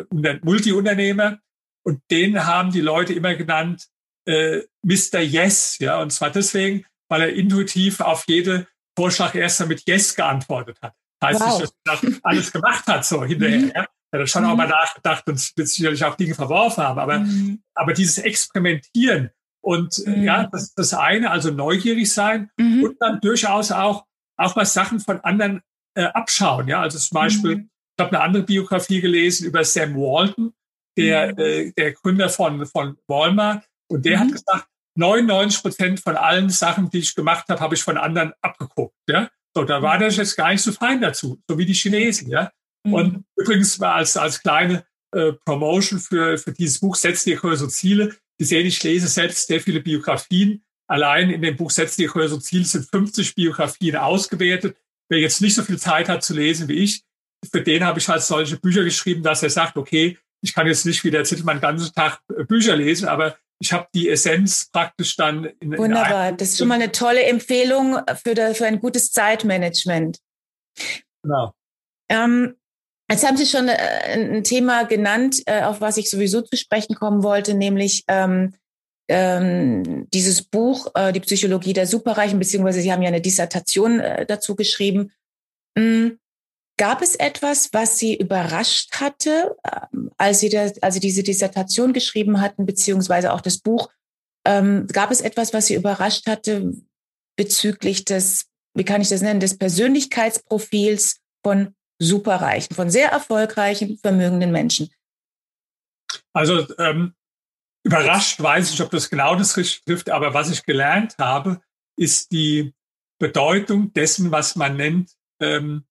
[SPEAKER 2] und äh, Multiunternehmer. Und den haben die Leute immer genannt äh, Mr. Yes. Ja, und zwar deswegen, weil er intuitiv auf jede Vorschlag erst mal mit Yes geantwortet hat. Das heißt wow. nicht, dass er alles gemacht hat so hinterher. Mhm. Ja. Er hat schon mhm. auch mal nachgedacht und wird sicherlich auch Dinge verworfen haben. Aber, mhm. aber dieses Experimentieren und äh, mhm. ja, das, das eine, also neugierig sein mhm. und dann durchaus auch, auch mal Sachen von anderen äh, abschauen. Ja, also zum Beispiel, mhm. ich habe eine andere Biografie gelesen über Sam Walton, der, mhm. äh, der Gründer von, von Walmart. Und der hat gesagt, 99 Prozent von allen Sachen, die ich gemacht habe, habe ich von anderen abgeguckt. Ja? So, da war der jetzt gar nicht so fein dazu, so wie die Chinesen. Ja? Mhm. Und übrigens mal als, als kleine äh, Promotion für, für dieses Buch Setz dir größere Ziele. Sie sehen, ich lese selbst sehr viele Biografien. Allein in dem Buch Setz dir größere Ziele sind 50 Biografien ausgewertet. Wer jetzt nicht so viel Zeit hat zu lesen wie ich, für den habe ich halt solche Bücher geschrieben, dass er sagt, okay, ich kann jetzt nicht wie der Zittelmann den ganzen Tag äh, Bücher lesen, aber ich habe die Essenz praktisch dann
[SPEAKER 1] in Wunderbar, in das ist schon mal eine tolle Empfehlung für, der, für ein gutes Zeitmanagement. Genau. Ähm, jetzt haben Sie schon äh, ein Thema genannt, äh, auf was ich sowieso zu sprechen kommen wollte, nämlich ähm, ähm, dieses Buch, äh, die Psychologie der Superreichen, beziehungsweise Sie haben ja eine Dissertation äh, dazu geschrieben. Mhm. Gab es etwas, was Sie überrascht hatte, ähm, als Sie, das, als Sie diese Dissertation geschrieben hatten, beziehungsweise auch das Buch? Ähm, gab es etwas, was Sie überrascht hatte bezüglich des, wie kann ich das nennen, des Persönlichkeitsprofils von Superreichen, von sehr erfolgreichen, vermögenden Menschen?
[SPEAKER 2] Also ähm, überrascht weiß ich, ob das genau das richtig trifft, aber was ich gelernt habe, ist die Bedeutung dessen, was man nennt ähm,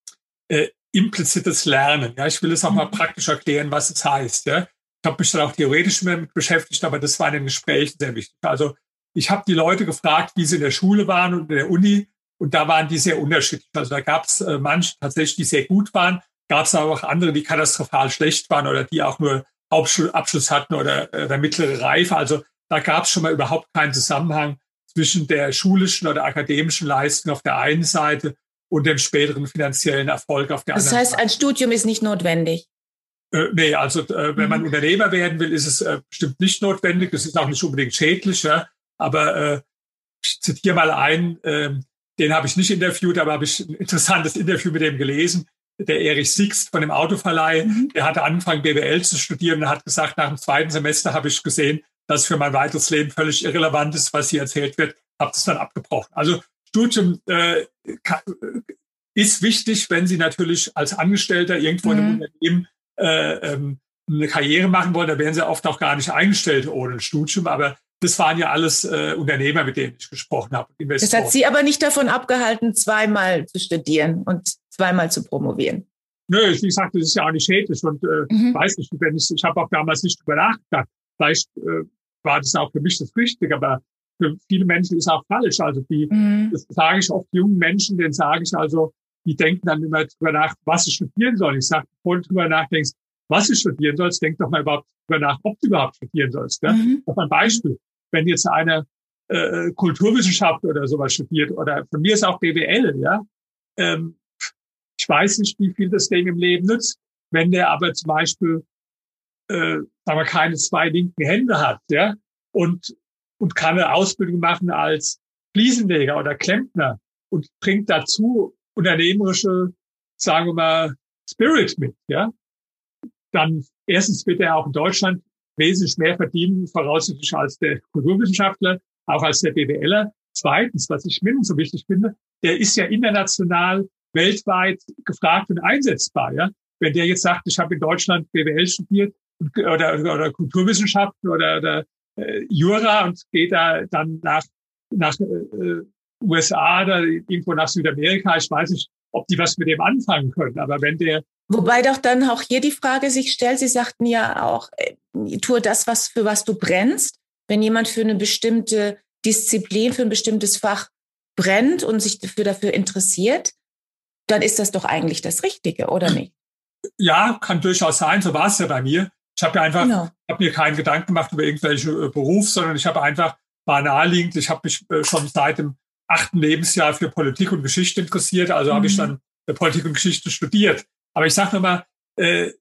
[SPEAKER 2] äh, implizites Lernen. Ja, ich will es auch mal mhm. praktisch erklären, was es heißt. Ja. Ich habe mich dann auch theoretisch damit beschäftigt, aber das war in den Gesprächen sehr wichtig. Also ich habe die Leute gefragt, wie sie in der Schule waren und in der Uni, und da waren die sehr unterschiedlich. Also da gab es äh, manche tatsächlich, die sehr gut waren, gab es aber auch andere, die katastrophal schlecht waren oder die auch nur Hauptschulabschluss hatten oder, äh, der mittlere Reife. Also da gab es schon mal überhaupt keinen Zusammenhang zwischen der schulischen oder akademischen Leistung auf der einen Seite und dem späteren finanziellen Erfolg auf der
[SPEAKER 1] das
[SPEAKER 2] anderen
[SPEAKER 1] Seite. Das heißt, ein Studium ist nicht notwendig.
[SPEAKER 2] Äh, nee, also äh, wenn man mhm. Unternehmer werden will, ist es äh, bestimmt nicht notwendig. Es ist auch nicht unbedingt schädlich. Ja? Aber äh, ich zitiere mal einen, äh, den habe ich nicht interviewt, aber habe ich ein interessantes Interview mit dem gelesen der Erich Sixt von dem Autoverleih, mhm. der hatte angefangen, BWL zu studieren und hat gesagt, nach dem zweiten Semester habe ich gesehen, dass für mein weiteres Leben völlig irrelevant ist, was hier erzählt wird, habe das dann abgebrochen. Also Studium äh, ist wichtig, wenn Sie natürlich als Angestellter irgendwo mhm. in einem mhm. Unternehmen äh, ähm, eine Karriere machen wollen, da werden Sie oft auch gar nicht eingestellt ohne ein Studium, aber das waren ja alles äh, Unternehmer, mit denen ich gesprochen habe.
[SPEAKER 1] Das hat Sie aber nicht davon abgehalten, zweimal zu studieren und zweimal zu promovieren.
[SPEAKER 2] Nö, wie gesagt, das ist ja auch nicht schädlich und äh, mhm. weiß nicht, wenn ich, ich habe auch damals nicht drüber nachgedacht. Vielleicht äh, war das auch für mich das Richtige, aber für viele Menschen ist auch falsch. Also die, mhm. das sage ich oft jungen Menschen, denen sage ich also, die denken dann immer drüber nach, was sie studieren sollen. Ich sage, bevor du drüber nachdenkst, was du studieren sollst, denk doch mal überhaupt drüber nach, ob du überhaupt studieren sollst. Ja? Mhm. Noch ein Beispiel wenn jetzt eine äh, Kulturwissenschaft oder sowas studiert oder von mir ist auch BWL, ja, ähm, ich weiß nicht, wie viel das Ding im Leben nützt, wenn der aber zum Beispiel, äh, sagen wir, keine zwei linken Hände hat, ja, und und kann eine Ausbildung machen als Fliesenleger oder Klempner und bringt dazu unternehmerische, sagen wir mal, Spirit mit, ja, dann erstens wird er auch in Deutschland wesentlich mehr verdienen, voraussichtlich als der Kulturwissenschaftler, auch als der BWLer. Zweitens, was ich mindestens so wichtig finde, der ist ja international, weltweit gefragt und einsetzbar. Ja? Wenn der jetzt sagt, ich habe in Deutschland BWL studiert oder, oder Kulturwissenschaften oder, oder äh, Jura und geht da dann nach, nach äh, USA oder irgendwo nach Südamerika, ich weiß nicht, ob die was mit dem anfangen können. Aber wenn der
[SPEAKER 1] Wobei doch dann auch hier die Frage sich stellt, Sie sagten ja auch, äh, tue das, was, für was du brennst. Wenn jemand für eine bestimmte Disziplin, für ein bestimmtes Fach brennt und sich dafür, dafür interessiert, dann ist das doch eigentlich das Richtige, oder nicht?
[SPEAKER 2] Ja, kann durchaus sein. So war es ja bei mir. Ich habe ja einfach, genau. habe mir keinen Gedanken gemacht über irgendwelche äh, Beruf, sondern ich habe einfach, war naheliegend, ich habe mich äh, schon seit dem achten Lebensjahr für Politik und Geschichte interessiert, also mhm. habe ich dann Politik und Geschichte studiert. Aber ich sage nochmal, äh,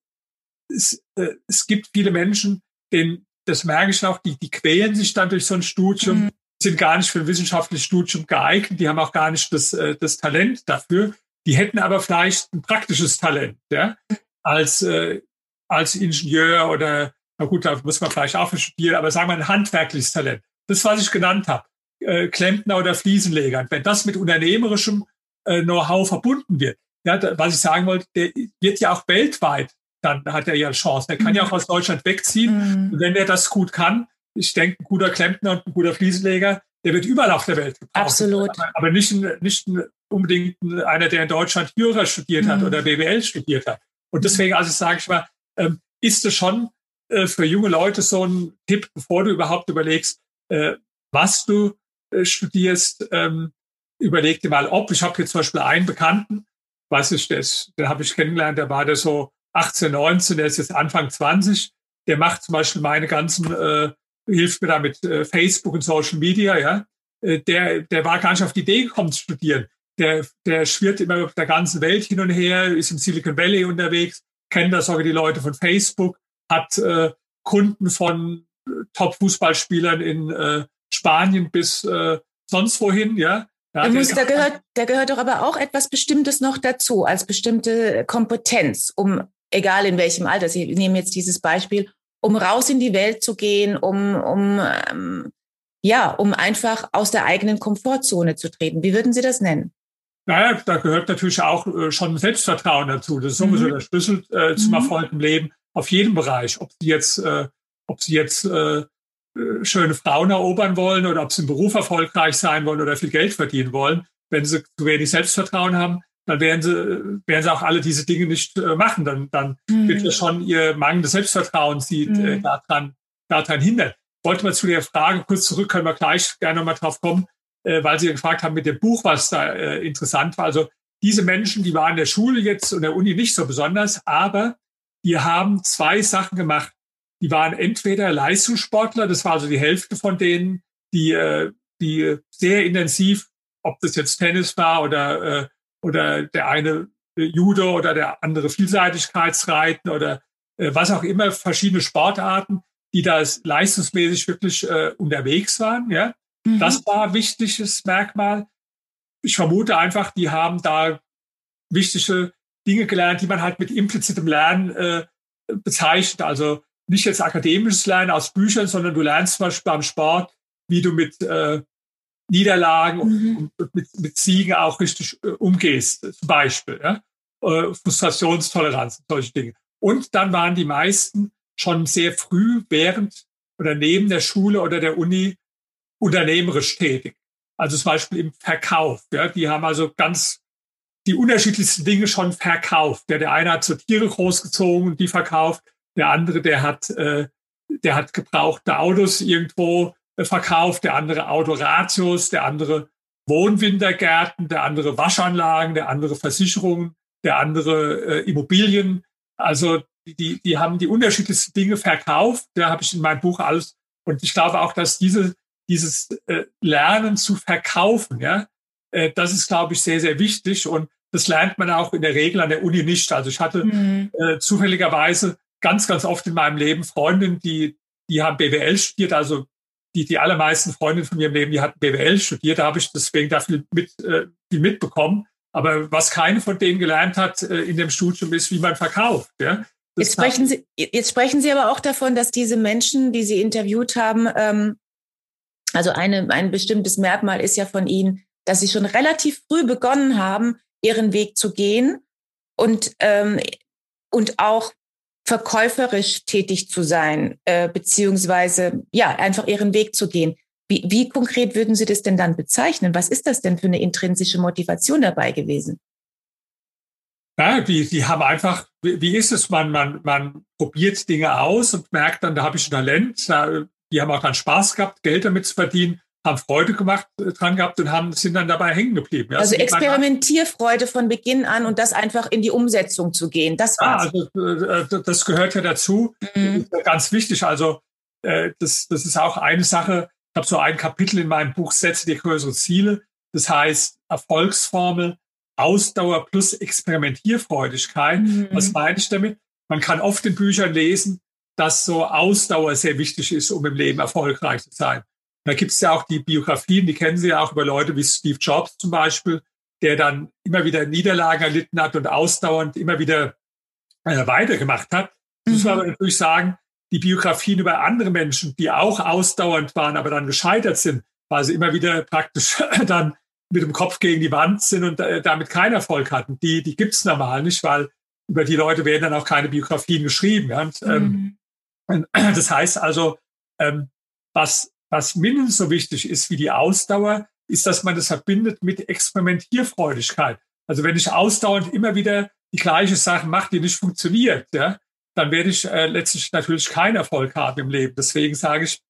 [SPEAKER 2] es, äh, es gibt viele Menschen, denen, das merke ich auch, die, die quälen sich dann durch so ein Studium, mhm. sind gar nicht für ein wissenschaftliches Studium geeignet, die haben auch gar nicht das, äh, das Talent dafür. Die hätten aber vielleicht ein praktisches Talent, ja, als, äh, als Ingenieur oder, na gut, da muss man vielleicht auch studieren, aber sagen wir ein handwerkliches Talent. Das, was ich genannt habe, äh, Klempner oder Fliesenleger. wenn das mit unternehmerischem äh, Know-how verbunden wird, ja, was ich sagen wollte, der wird ja auch weltweit, dann hat er ja eine Chance. Der kann ja auch aus Deutschland wegziehen. Mhm. Und wenn er das gut kann, ich denke, ein guter Klempner und ein guter Fliesenleger, der wird überall auf der Welt gebraucht.
[SPEAKER 1] Absolut.
[SPEAKER 2] Aber, aber nicht, nicht unbedingt einer, der in Deutschland Jura studiert hat mhm. oder BWL studiert hat. Und deswegen, also sage ich mal, ähm, ist es schon äh, für junge Leute so ein Tipp, bevor du überhaupt überlegst, äh, was du äh, studierst, ähm, überleg dir mal, ob. Ich habe jetzt zum Beispiel einen Bekannten, weiß ich, das, den habe ich kennengelernt, der war da so 18, 19, der ist jetzt Anfang 20 der macht zum Beispiel meine ganzen, äh, hilft mir da mit äh, Facebook und Social Media, ja. Äh, der, der war gar nicht auf die Idee gekommen zu studieren. Der, der schwirrt immer auf der ganzen Welt hin und her, ist im Silicon Valley unterwegs, kennt das sogar die Leute von Facebook, hat äh, Kunden von äh, Top-Fußballspielern in äh, Spanien bis äh, sonst wohin, ja.
[SPEAKER 1] Da, muss, da, gehört, da gehört doch aber auch etwas Bestimmtes noch dazu, als bestimmte Kompetenz, um, egal in welchem Alter, Sie nehmen jetzt dieses Beispiel, um raus in die Welt zu gehen, um, um ähm, ja, um einfach aus der eigenen Komfortzone zu treten. Wie würden Sie das nennen?
[SPEAKER 2] Naja, da gehört natürlich auch äh, schon Selbstvertrauen dazu. Das ist sowieso mhm. der Schlüssel äh, zum mhm. Erfolg im Leben auf jedem Bereich. Ob Sie jetzt, äh, ob Sie jetzt äh, äh, schöne Frauen erobern wollen oder ob Sie im Beruf erfolgreich sein wollen oder viel Geld verdienen wollen. Wenn Sie zu wenig Selbstvertrauen haben, dann werden Sie, werden Sie auch alle diese Dinge nicht äh, machen. Dann, dann mhm. wird ja schon Ihr mangelndes Selbstvertrauen Sie äh, mhm. daran, daran hindern wollte mal zu der Frage kurz zurück, können wir gleich gerne nochmal drauf kommen, äh, weil Sie gefragt haben mit dem Buch, was da äh, interessant war. Also diese Menschen, die waren in der Schule jetzt und der Uni nicht so besonders, aber die haben zwei Sachen gemacht. Die waren entweder Leistungssportler, das war also die Hälfte von denen, die, äh, die sehr intensiv, ob das jetzt Tennis war oder, äh, oder der eine Judo oder der andere Vielseitigkeitsreiten oder äh, was auch immer, verschiedene Sportarten, die da leistungsmäßig wirklich äh, unterwegs waren. Ja, mhm. das war ein wichtiges Merkmal. Ich vermute einfach, die haben da wichtige Dinge gelernt, die man halt mit implizitem Lernen äh, bezeichnet. Also nicht jetzt akademisches Lernen aus Büchern, sondern du lernst zum Beispiel beim Sport, wie du mit äh, Niederlagen mhm. und mit, mit Siegen auch richtig äh, umgehst, zum Beispiel. Ja? Äh, Frustrationstoleranz, solche Dinge. Und dann waren die meisten schon sehr früh während oder neben der Schule oder der Uni unternehmerisch tätig. Also zum Beispiel im Verkauf. Ja, die haben also ganz die unterschiedlichsten Dinge schon verkauft. Ja, der eine hat so Tiere großgezogen und die verkauft. Der andere, der hat, äh, der hat gebrauchte Autos irgendwo äh, verkauft. Der andere Autoratios, der andere Wohnwintergärten, der andere Waschanlagen, der andere Versicherungen, der andere äh, Immobilien. Also die, die haben die unterschiedlichsten Dinge verkauft. Da habe ich in meinem Buch alles. Und ich glaube auch, dass diese, dieses äh, Lernen zu verkaufen, ja, äh, das ist, glaube ich, sehr, sehr wichtig. Und das lernt man auch in der Regel an der Uni nicht. Also ich hatte mhm. äh, zufälligerweise ganz, ganz oft in meinem Leben Freundinnen, die, die haben BWL studiert, also die, die allermeisten Freundinnen von mir im Leben, die hatten BWL studiert, da habe ich deswegen da viel, mit, äh, viel mitbekommen. Aber was keine von denen gelernt hat äh, in dem Studium ist, wie man verkauft. Ja?
[SPEAKER 1] Jetzt sprechen, Sie, jetzt sprechen Sie aber auch davon, dass diese Menschen, die Sie interviewt haben, ähm, also eine, ein bestimmtes Merkmal ist ja von Ihnen, dass Sie schon relativ früh begonnen haben, Ihren Weg zu gehen und, ähm, und auch verkäuferisch tätig zu sein, äh, beziehungsweise ja, einfach Ihren Weg zu gehen. Wie, wie konkret würden Sie das denn dann bezeichnen? Was ist das denn für eine intrinsische Motivation dabei gewesen?
[SPEAKER 2] Ja, die, die haben einfach, wie, wie ist es, man, man, man probiert Dinge aus und merkt dann, da habe ich ein Talent, da, die haben auch dann Spaß gehabt, Geld damit zu verdienen, haben Freude gemacht äh, dran gehabt und haben, sind dann dabei hängen geblieben.
[SPEAKER 1] Ja, also Experimentierfreude von Beginn an und das einfach in die Umsetzung zu gehen, das
[SPEAKER 2] war ja, also, äh, das gehört ja dazu, mhm. ganz wichtig. Also äh, das, das ist auch eine Sache, ich habe so ein Kapitel in meinem Buch Setze dir größere Ziele. Das heißt Erfolgsformel, Ausdauer plus Experimentierfreudigkeit. Mhm. Was meine ich damit? Man kann oft in Büchern lesen, dass so Ausdauer sehr wichtig ist, um im Leben erfolgreich zu sein. Da gibt es ja auch die Biografien, die kennen Sie ja auch über Leute wie Steve Jobs zum Beispiel, der dann immer wieder Niederlagen erlitten hat und ausdauernd immer wieder äh, weitergemacht hat. Mhm. Muss man aber natürlich sagen, die Biografien über andere Menschen, die auch ausdauernd waren, aber dann gescheitert sind, weil sie immer wieder praktisch dann mit dem Kopf gegen die Wand sind und äh, damit keinen Erfolg hatten. Die, die gibt's normal nicht, weil über die Leute werden dann auch keine Biografien geschrieben. Ja? Und, ähm, mhm. das heißt also, ähm, was, was mindestens so wichtig ist wie die Ausdauer, ist, dass man das verbindet mit Experimentierfreudigkeit. Also wenn ich ausdauernd immer wieder die gleiche Sache mache, die nicht funktioniert, ja, dann werde ich äh, letztlich natürlich keinen Erfolg haben im Leben. Deswegen sage ich,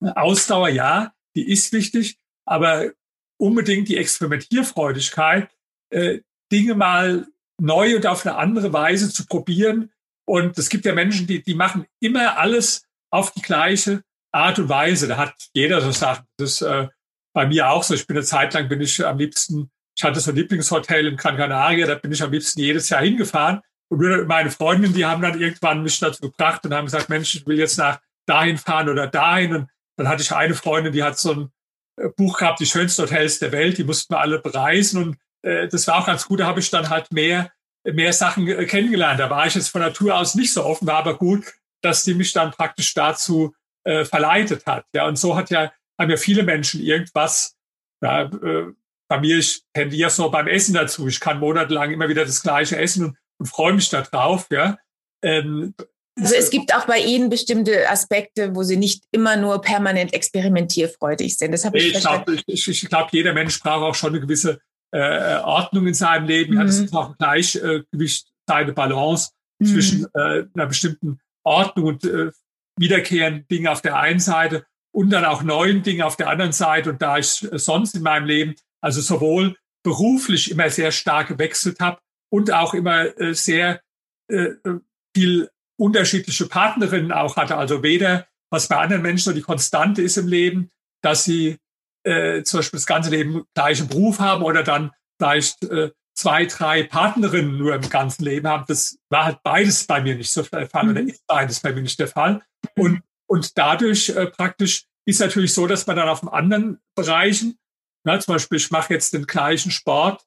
[SPEAKER 2] Ausdauer ja, die ist wichtig, aber unbedingt die Experimentierfreudigkeit, äh, Dinge mal neu und auf eine andere Weise zu probieren Und es gibt ja Menschen, die, die machen immer alles auf die gleiche Art und Weise. Da hat jeder so Sachen. Das ist äh, bei mir auch so. Ich bin eine Zeit lang bin ich am liebsten, ich hatte so ein Lieblingshotel in Gran Canaria, da bin ich am liebsten jedes Jahr hingefahren. Und meine Freundinnen, die haben dann irgendwann mich dazu gebracht und haben gesagt, Mensch, ich will jetzt nach dahin fahren oder dahin. Und dann hatte ich eine Freundin, die hat so ein äh, Buch gehabt, die schönsten Hotels der Welt, die mussten wir alle bereisen. Und äh, das war auch ganz gut, da habe ich dann halt mehr, mehr Sachen äh, kennengelernt. Da war ich jetzt von Natur aus nicht so offen, war aber gut, dass die mich dann praktisch dazu äh, verleitet hat. Ja, und so hat ja, haben ja viele Menschen irgendwas, ja, äh, bei mir, ich tendiere so beim Essen dazu. Ich kann monatelang immer wieder das Gleiche essen und und freue mich darauf. Ja. Ähm,
[SPEAKER 1] also es gibt auch bei Ihnen bestimmte Aspekte, wo Sie nicht immer nur permanent experimentierfreudig sind. Das habe
[SPEAKER 2] ich, ich glaube, ich, ich glaub, jeder Mensch braucht auch schon eine gewisse äh, Ordnung in seinem Leben. Mhm. Ja, das ist auch ein Gleichgewicht, eine Balance mhm. zwischen äh, einer bestimmten Ordnung und äh, wiederkehrenden Dingen auf der einen Seite und dann auch neuen Dingen auf der anderen Seite. Und da ich sonst in meinem Leben also sowohl beruflich immer sehr stark gewechselt habe, und auch immer äh, sehr äh, viel unterschiedliche Partnerinnen auch hatte. Also weder, was bei anderen Menschen so die Konstante ist im Leben, dass sie äh, zum Beispiel das ganze Leben gleichen Beruf haben oder dann vielleicht äh, zwei, drei Partnerinnen nur im ganzen Leben haben. Das war halt beides bei mir nicht so der Fall oder mhm. ist beides bei mir nicht der Fall. Und, und dadurch äh, praktisch ist natürlich so, dass man dann auf anderen Bereichen, na, zum Beispiel ich mache jetzt den gleichen Sport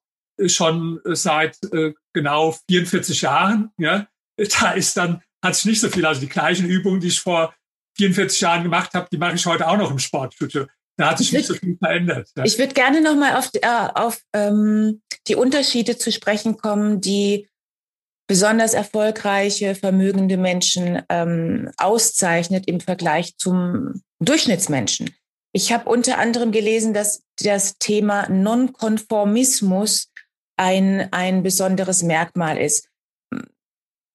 [SPEAKER 2] schon seit äh, genau 44 Jahren. Ja, da ist dann hat sich nicht so viel. Also die gleichen Übungen, die ich vor 44 Jahren gemacht habe, die mache ich heute auch noch im Sportstudio. Da hat sich nicht so viel verändert.
[SPEAKER 1] Ja. Ich würde gerne noch mal auf, äh, auf ähm, die Unterschiede zu sprechen kommen, die besonders erfolgreiche, vermögende Menschen ähm, auszeichnet im Vergleich zum Durchschnittsmenschen. Ich habe unter anderem gelesen, dass das Thema Nonkonformismus ein, ein besonderes Merkmal ist.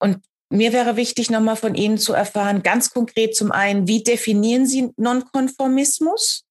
[SPEAKER 1] Und mir wäre wichtig, nochmal von Ihnen zu erfahren, ganz konkret zum einen, wie definieren Sie Nonkonformismus?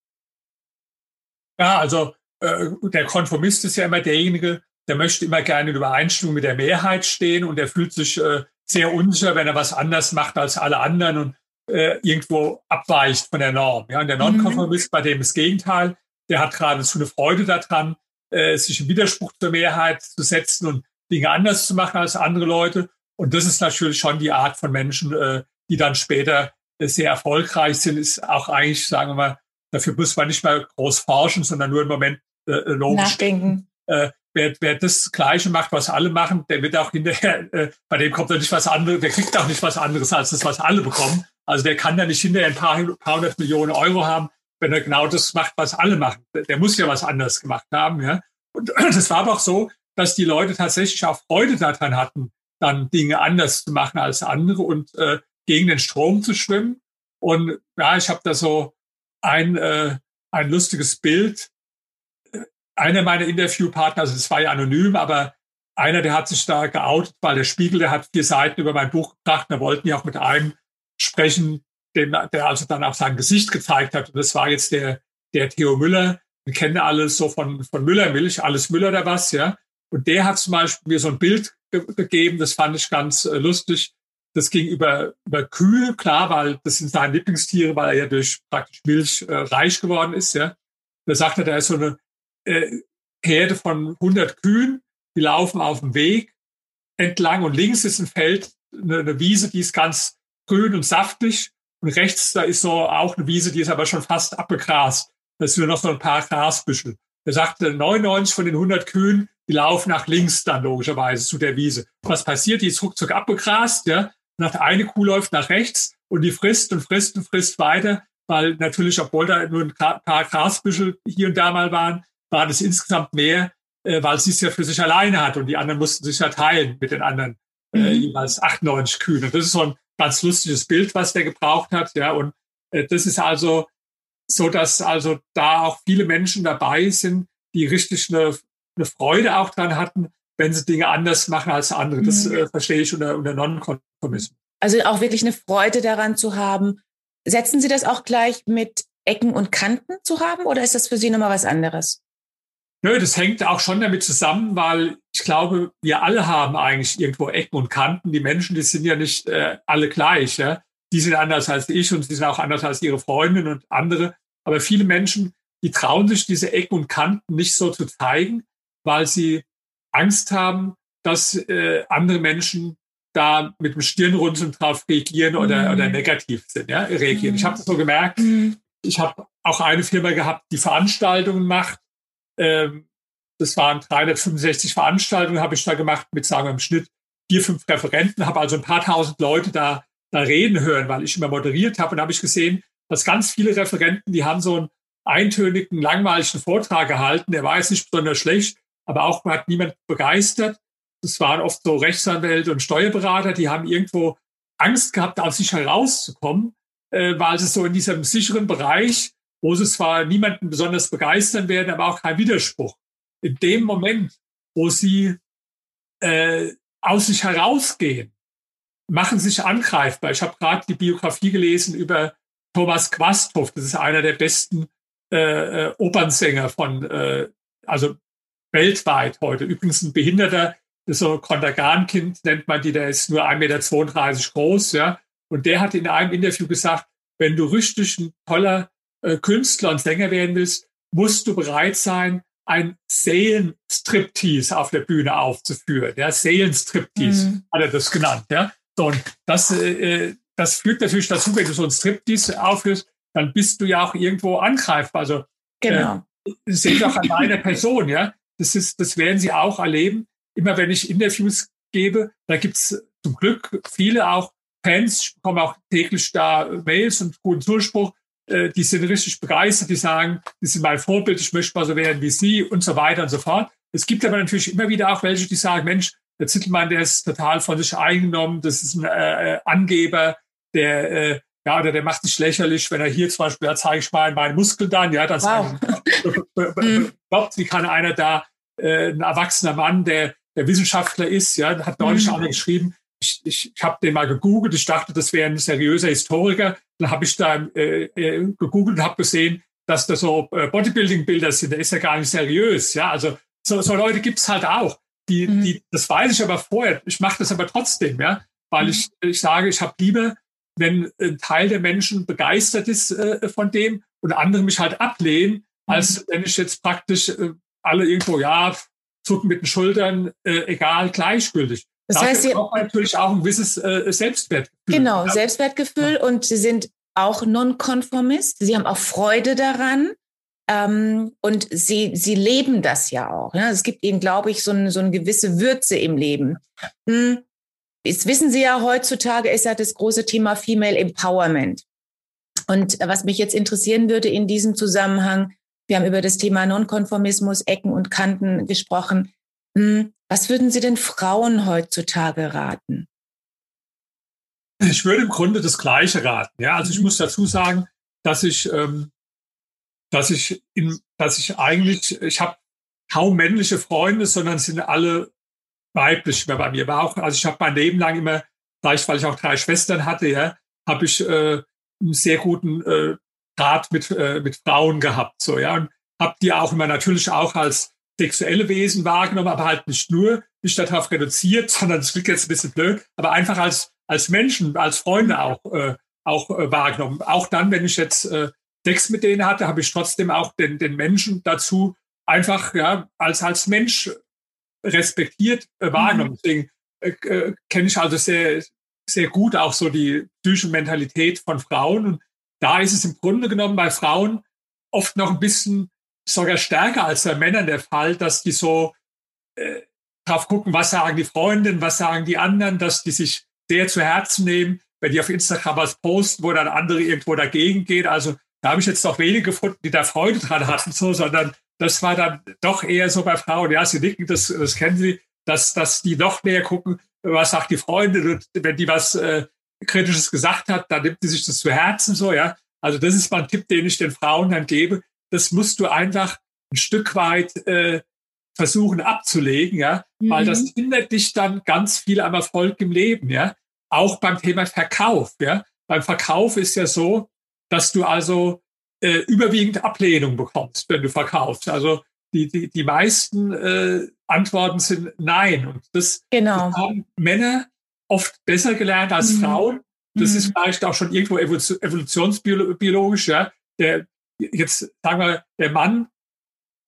[SPEAKER 2] Ja, also äh, der Konformist ist ja immer derjenige, der möchte immer gerne in Übereinstimmung mit der Mehrheit stehen und der fühlt sich äh, sehr unsicher, wenn er was anders macht als alle anderen und äh, irgendwo abweicht von der Norm. Ja, und der mhm. Nonkonformist, mhm. bei dem ist das Gegenteil, der hat geradezu eine Freude daran, äh, sich im Widerspruch zur Mehrheit zu setzen und Dinge anders zu machen als andere Leute. Und das ist natürlich schon die Art von Menschen, äh, die dann später äh, sehr erfolgreich sind, ist auch eigentlich, sagen wir mal, dafür muss man nicht mehr groß forschen, sondern nur im Moment äh, äh logisch
[SPEAKER 1] nachdenken.
[SPEAKER 2] Äh, wer, wer das Gleiche macht, was alle machen, der wird auch hinterher, äh, bei dem kommt er nicht was anderes, der kriegt auch nicht was anderes als das, was alle bekommen. Also der kann da nicht hinterher ein paar, paar hundert Millionen Euro haben, wenn er genau das macht, was alle machen. Der muss ja was anderes gemacht haben. Ja? Und das war aber auch so, dass die Leute tatsächlich auch Freude daran hatten, dann Dinge anders zu machen als andere und äh, gegen den Strom zu schwimmen. Und ja, ich habe da so ein, äh, ein lustiges Bild. Einer meiner Interviewpartner, also das war ja anonym, aber einer, der hat sich da geoutet, weil der Spiegel, der hat vier Seiten über mein Buch gebracht. Da wollten die auch mit einem sprechen, dem, der also dann auch sein Gesicht gezeigt hat. Und das war jetzt der, der Theo Müller. Wir kennen alles so von, von Müllermilch, alles Müller da was, ja. Und der hat zum Beispiel mir so ein Bild ge gegeben, das fand ich ganz äh, lustig. Das ging über, über Kühe, klar, weil das sind seine Lieblingstiere, weil er ja durch praktisch Milch äh, reich geworden ist, ja. Da sagte er, da ist so eine äh, Herde von 100 Kühen, die laufen auf dem Weg entlang und links ist ein Feld, eine, eine Wiese, die ist ganz grün und saftig und rechts, da ist so auch eine Wiese, die ist aber schon fast abgegrast. Da ist nur noch so ein paar Grasbüschel. Er sagte, 99 von den 100 Kühen, die laufen nach links dann logischerweise zu der Wiese. Was passiert? Die ist ruckzuck abgegrast, ja. Und eine Kuh läuft nach rechts und die frisst und frisst und frisst weiter, weil natürlich, obwohl da nur ein paar Grasbüschel hier und da mal waren, war das insgesamt mehr, äh, weil sie es ja für sich alleine hat und die anderen mussten sich ja teilen mit den anderen äh, mhm. jeweils 98 Kühen. Und das ist so ein ganz lustiges Bild, was der gebraucht hat. Ja, und äh, das ist also so, dass also da auch viele Menschen dabei sind, die richtig eine, eine Freude auch dran hatten, wenn sie Dinge anders machen als andere. Das mhm. äh, verstehe ich unter, unter Nonkonformismus.
[SPEAKER 1] Also auch wirklich eine Freude daran zu haben. Setzen Sie das auch gleich mit Ecken und Kanten zu haben oder ist das für Sie nochmal was anderes?
[SPEAKER 2] Nö, das hängt auch schon damit zusammen, weil ich glaube, wir alle haben eigentlich irgendwo Ecken und Kanten. Die Menschen, die sind ja nicht äh, alle gleich. Ja? Die sind anders als ich und die sind auch anders als ihre Freundin und andere. Aber viele Menschen, die trauen sich diese Ecken und Kanten nicht so zu zeigen, weil sie Angst haben, dass äh, andere Menschen da mit dem Stirnrunzeln drauf reagieren oder, mhm. oder negativ sind, ja, reagieren. Mhm. Ich habe das so gemerkt. Mhm. Ich habe auch eine Firma gehabt, die Veranstaltungen macht. Ähm, das waren 365 Veranstaltungen, habe ich da gemacht mit, sagen wir im Schnitt vier, fünf Referenten, habe also ein paar tausend Leute da, da reden hören, weil ich immer moderiert habe. Und habe ich gesehen, dass ganz viele Referenten, die haben so einen eintönigen, langweiligen Vortrag gehalten. Der war jetzt nicht besonders schlecht, aber auch hat niemand begeistert. Das waren oft so Rechtsanwälte und Steuerberater, die haben irgendwo Angst gehabt, aus sich herauszukommen, äh, weil sie so in diesem sicheren Bereich, wo sie zwar niemanden besonders begeistern werden, aber auch kein Widerspruch. In dem Moment, wo sie äh, aus sich herausgehen, machen sich angreifbar. Ich habe gerade die Biografie gelesen über Thomas Quasthoff. Das ist einer der besten äh, äh, Opernsänger von, äh, also weltweit heute. Übrigens ein Behinderter, so Kontergan-Kind nennt man die, der ist nur 1,32 Meter groß, ja. Und der hat in einem Interview gesagt, wenn du richtig ein toller äh, Künstler und Sänger werden willst, musst du bereit sein, ein Seelenstriptease auf der Bühne aufzuführen. Ja, Seelenstriptease mhm. hat er das genannt. Ja, so, und das, äh, äh das führt natürlich dazu, wenn du so ein Striptease aufführst, dann bist du ja auch irgendwo angreifbar. Also genau. äh, seht doch an meiner Person, ja. Das ist, das werden sie auch erleben. Immer wenn ich Interviews gebe, da gibt's zum Glück viele auch Fans, ich bekomme auch täglich da Mails und guten Zuspruch, äh, die sind richtig begeistert, die sagen, die sind mein Vorbild, ich möchte mal so werden wie sie und so weiter und so fort. Es gibt aber natürlich immer wieder auch welche, die sagen, Mensch, der Zittelmann, der ist total von sich eingenommen, das ist ein äh, äh Angeber, der äh, ja, oder der macht sich lächerlich, wenn er hier zum Beispiel, da zeige ich mal meinen Muskel dann, ja, das wow. Mhm. glaubt, wie kann einer da, äh, ein erwachsener Mann, der, der Wissenschaftler ist, ja, hat neulich mhm. einer geschrieben, ich, ich, ich habe den mal gegoogelt, ich dachte, das wäre ein seriöser Historiker, dann habe ich da äh, äh, gegoogelt und habe gesehen, dass das so äh, Bodybuilding-Bilder sind, der ist ja gar nicht seriös, ja, also so, so Leute gibt's halt auch, die, mhm. die, das weiß ich aber vorher, ich mache das aber trotzdem, ja, weil mhm. ich, ich sage, ich habe lieber wenn ein Teil der Menschen begeistert ist äh, von dem und andere mich halt ablehnen, mhm. als wenn ich jetzt praktisch äh, alle irgendwo, ja, zucken mit den Schultern, äh, egal, gleichgültig. Das Dafür heißt, Sie auch natürlich auch ein gewisses äh, Selbstwertgefühl.
[SPEAKER 1] Genau, ja. Selbstwertgefühl und Sie sind auch Nonkonformist. Sie haben auch Freude daran. Ähm, und sie, sie leben das ja auch. Ne? Es gibt ihnen, glaube ich, so, ein, so eine gewisse Würze im Leben. Hm. Jetzt wissen Sie ja, heutzutage ist ja das große Thema Female Empowerment. Und was mich jetzt interessieren würde in diesem Zusammenhang, wir haben über das Thema Nonkonformismus, Ecken und Kanten gesprochen. Hm, was würden Sie denn Frauen heutzutage raten?
[SPEAKER 2] Ich würde im Grunde das Gleiche raten. Ja, also ich mhm. muss dazu sagen, dass ich, ähm, dass ich, in, dass ich eigentlich, ich habe kaum männliche Freunde, sondern sind alle weiblich mehr bei mir. War auch, also ich habe mein Leben lang immer, vielleicht weil ich auch drei Schwestern hatte, ja, habe ich äh, einen sehr guten äh, Draht mit, äh, mit Frauen gehabt. So, ja, und habe die auch immer natürlich auch als sexuelle Wesen wahrgenommen, aber halt nicht nur, nicht darauf reduziert, sondern es klingt jetzt ein bisschen blöd, aber einfach als, als Menschen, als Freunde auch, äh, auch äh, wahrgenommen. Auch dann, wenn ich jetzt äh, Sex mit denen hatte, habe ich trotzdem auch den, den Menschen dazu einfach ja, als, als Mensch respektiert äh, wahrgenommen. Mhm. Deswegen äh, äh, kenne ich also sehr, sehr gut auch so die psychische Mentalität von Frauen. Und da ist es im Grunde genommen bei Frauen oft noch ein bisschen sogar stärker als bei Männern der Fall, dass die so äh, drauf gucken, was sagen die Freundinnen, was sagen die anderen, dass die sich sehr zu Herzen nehmen, wenn die auf Instagram was posten, wo dann andere irgendwo dagegen gehen. Also da habe ich jetzt noch wenige gefunden, die da Freude dran hatten, so, sondern das war dann doch eher so bei Frauen, ja, sie nicken, das, das kennen sie, dass, dass die noch mehr gucken, was sagt die Freundin und wenn die was äh, Kritisches gesagt hat, dann nimmt die sich das zu Herzen so, ja. Also das ist mal ein Tipp, den ich den Frauen dann gebe. Das musst du einfach ein Stück weit äh, versuchen abzulegen, ja, mhm. weil das mhm. hindert dich dann ganz viel am Erfolg im Leben, ja. Auch beim Thema Verkauf, ja. Beim Verkauf ist ja so, dass du also äh, überwiegend Ablehnung bekommst, wenn du verkaufst. Also die, die, die meisten äh, Antworten sind nein. Und das,
[SPEAKER 1] genau.
[SPEAKER 2] das haben Männer oft besser gelernt als mhm. Frauen. Das mhm. ist vielleicht auch schon irgendwo evolutionsbiologisch, ja. Der, jetzt sagen wir, der Mann,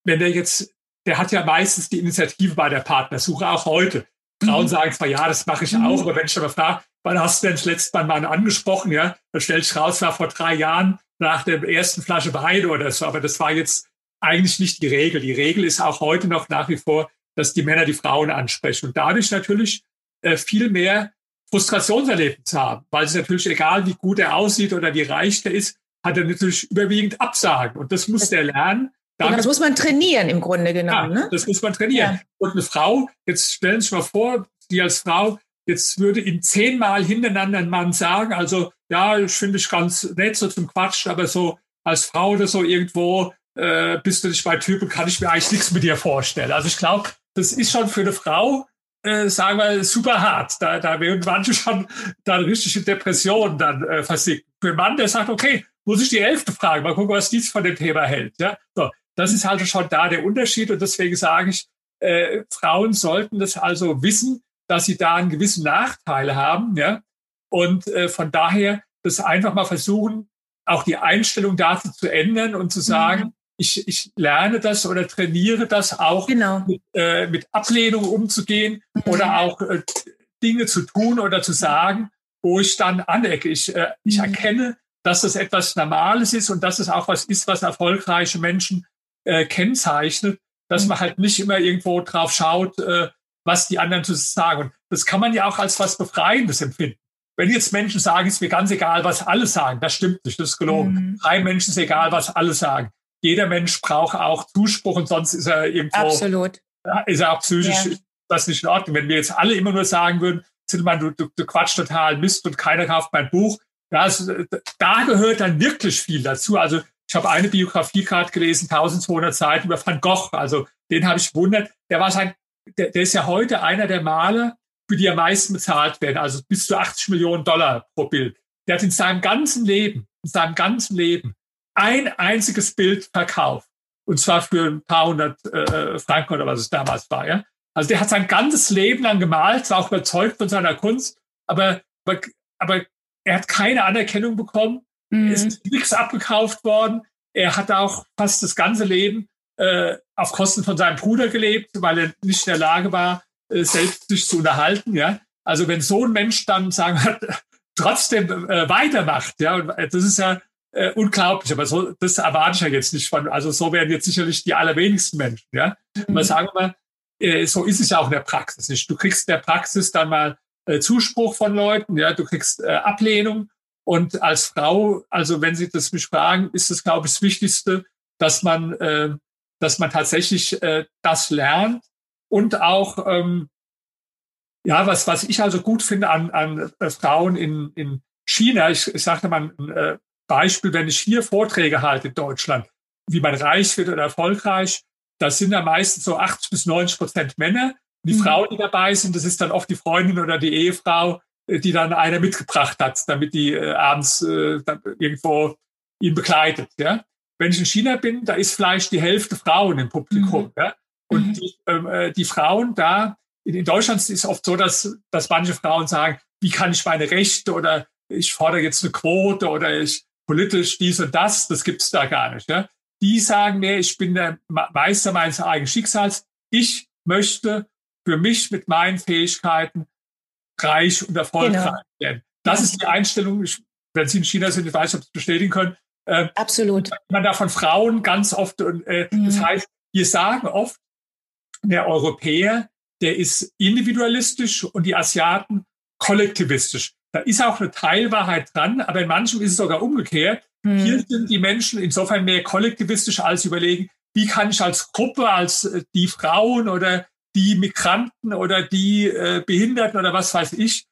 [SPEAKER 2] wenn der jetzt, der hat ja meistens die Initiative bei der Partnersuche, auch heute. Frauen mhm. sagen zwar, ja, das mache ich mhm. auch, aber wenn ich aber frage, wann hast du denn das letzte Mal einen Mann angesprochen, ja, dann stellt sich raus, war vor drei Jahren nach der ersten Flasche Wein oder so, aber das war jetzt eigentlich nicht die Regel. Die Regel ist auch heute noch nach wie vor, dass die Männer die Frauen ansprechen und dadurch natürlich äh, viel mehr Frustrationserlebnisse haben, weil es natürlich egal, wie gut er aussieht oder wie reich der ist, hat er natürlich überwiegend Absagen und das muss der lernen.
[SPEAKER 1] Genau, das muss man trainieren im Grunde genommen.
[SPEAKER 2] Ja, ne? Das muss man trainieren. Ja. Und eine Frau, jetzt stellen Sie sich mal vor, die als Frau, jetzt würde ihm zehnmal hintereinander ein Mann sagen, also ja, ich finde ich ganz nett so zum Quatschen, aber so als Frau oder so irgendwo äh, bist du nicht mein Typ und kann ich mir eigentlich nichts mit dir vorstellen. Also ich glaube, das ist schon für eine Frau äh, sagen wir, super hart. Da, da werden manche schon dann richtig in Depressionen dann äh, versinken. Für einen Mann, der sagt, okay, muss ich die Hälfte fragen, mal gucken, was dies von dem Thema hält. Ja? So, das ist halt schon da der Unterschied und deswegen sage ich, äh, Frauen sollten das also wissen, dass sie da einen gewissen Nachteil haben. Ja? Und äh, von daher das einfach mal versuchen, auch die Einstellung dazu zu ändern und zu sagen, mhm ich, ich lerne das oder trainiere das auch
[SPEAKER 1] genau.
[SPEAKER 2] mit, äh, mit Ablehnung umzugehen mhm. oder auch äh, Dinge zu tun oder zu sagen, wo ich dann anecke. Ich, äh, ich mhm. erkenne, dass das etwas Normales ist und dass es auch was ist, was erfolgreiche Menschen äh, kennzeichnet, dass mhm. man halt nicht immer irgendwo drauf schaut, äh, was die anderen zu sagen. Und das kann man ja auch als was Befreiendes empfinden. Wenn jetzt Menschen sagen, ist mir ganz egal, was alle sagen, das stimmt nicht, das ist gelogen. Mhm. Drei Menschen ist egal, was alle sagen jeder Mensch braucht auch Zuspruch und sonst ist er irgendwo,
[SPEAKER 1] Absolut.
[SPEAKER 2] ist er auch psychisch ja. das nicht in Ordnung. Wenn wir jetzt alle immer nur sagen würden, Zillmann, du, du, du quatsch total Mist und keiner kauft mein Buch, das, da gehört dann wirklich viel dazu. Also ich habe eine Biografie gerade gelesen, 1200 Seiten über Van Gogh. Also den habe ich gewundert. Der war sein, der, der ist ja heute einer der Maler, für die am meisten bezahlt werden. Also bis zu 80 Millionen Dollar pro Bild. Der hat in seinem ganzen Leben, in seinem ganzen Leben ein einziges Bild verkauft. Und zwar für ein paar hundert äh, Franken oder was es damals war. Ja? Also der hat sein ganzes Leben lang gemalt, war auch überzeugt von seiner Kunst, aber, aber, aber er hat keine Anerkennung bekommen. Mhm. Ist nichts abgekauft worden. Er hat auch fast das ganze Leben äh, auf Kosten von seinem Bruder gelebt, weil er nicht in der Lage war, äh, selbst sich zu unterhalten. Ja? Also wenn so ein Mensch dann sagen wir, trotzdem äh, weitermacht, ja, und das ist ja äh, unglaublich. Aber so, das erwarte ich ja jetzt nicht von, also so werden jetzt sicherlich die allerwenigsten Menschen, ja. Mhm. Aber sagen wir mal, äh, so ist es ja auch in der Praxis nicht. Du kriegst in der Praxis dann mal äh, Zuspruch von Leuten, ja, du kriegst äh, Ablehnung. Und als Frau, also wenn Sie das mich fragen, ist das, glaube ich, das Wichtigste, dass man, äh, dass man tatsächlich äh, das lernt und auch, ähm, ja, was, was ich also gut finde an, an äh, Frauen in, in China, ich, ich sagte mal, äh, Beispiel, wenn ich hier Vorträge halte in Deutschland, wie man reich wird oder erfolgreich, das sind dann meistens so 80 bis 90 Prozent Männer. Die mhm. Frauen, die dabei sind, das ist dann oft die Freundin oder die Ehefrau, äh, die dann einer mitgebracht hat, damit die äh, abends äh, irgendwo ihn begleitet. Ja? Wenn ich in China bin, da ist vielleicht die Hälfte Frauen im Publikum. Mhm. Ja? Und mhm. die, ähm, äh, die Frauen da, in, in Deutschland ist es oft so, dass, dass manche Frauen sagen, wie kann ich meine Rechte oder ich fordere jetzt eine Quote oder ich politisch dies und das, das gibt's da gar nicht. Ja? Die sagen mir, ich bin der Meister meines eigenen Schicksals. Ich möchte für mich mit meinen Fähigkeiten reich und erfolgreich genau. werden. Das ja. ist die Einstellung, ich, wenn Sie in China sind, ich weiß nicht, ob Sie es bestätigen können.
[SPEAKER 1] Äh, Absolut.
[SPEAKER 2] Man da von Frauen ganz oft, und äh, mhm. das heißt, wir sagen oft, der Europäer, der ist individualistisch und die Asiaten kollektivistisch. Da ist auch eine Teilwahrheit dran, aber in manchen ist es sogar umgekehrt. Hm. Hier sind die Menschen insofern mehr kollektivistisch als überlegen, wie kann ich als Gruppe, als äh, die Frauen oder die Migranten oder die äh, Behinderten oder was weiß ich,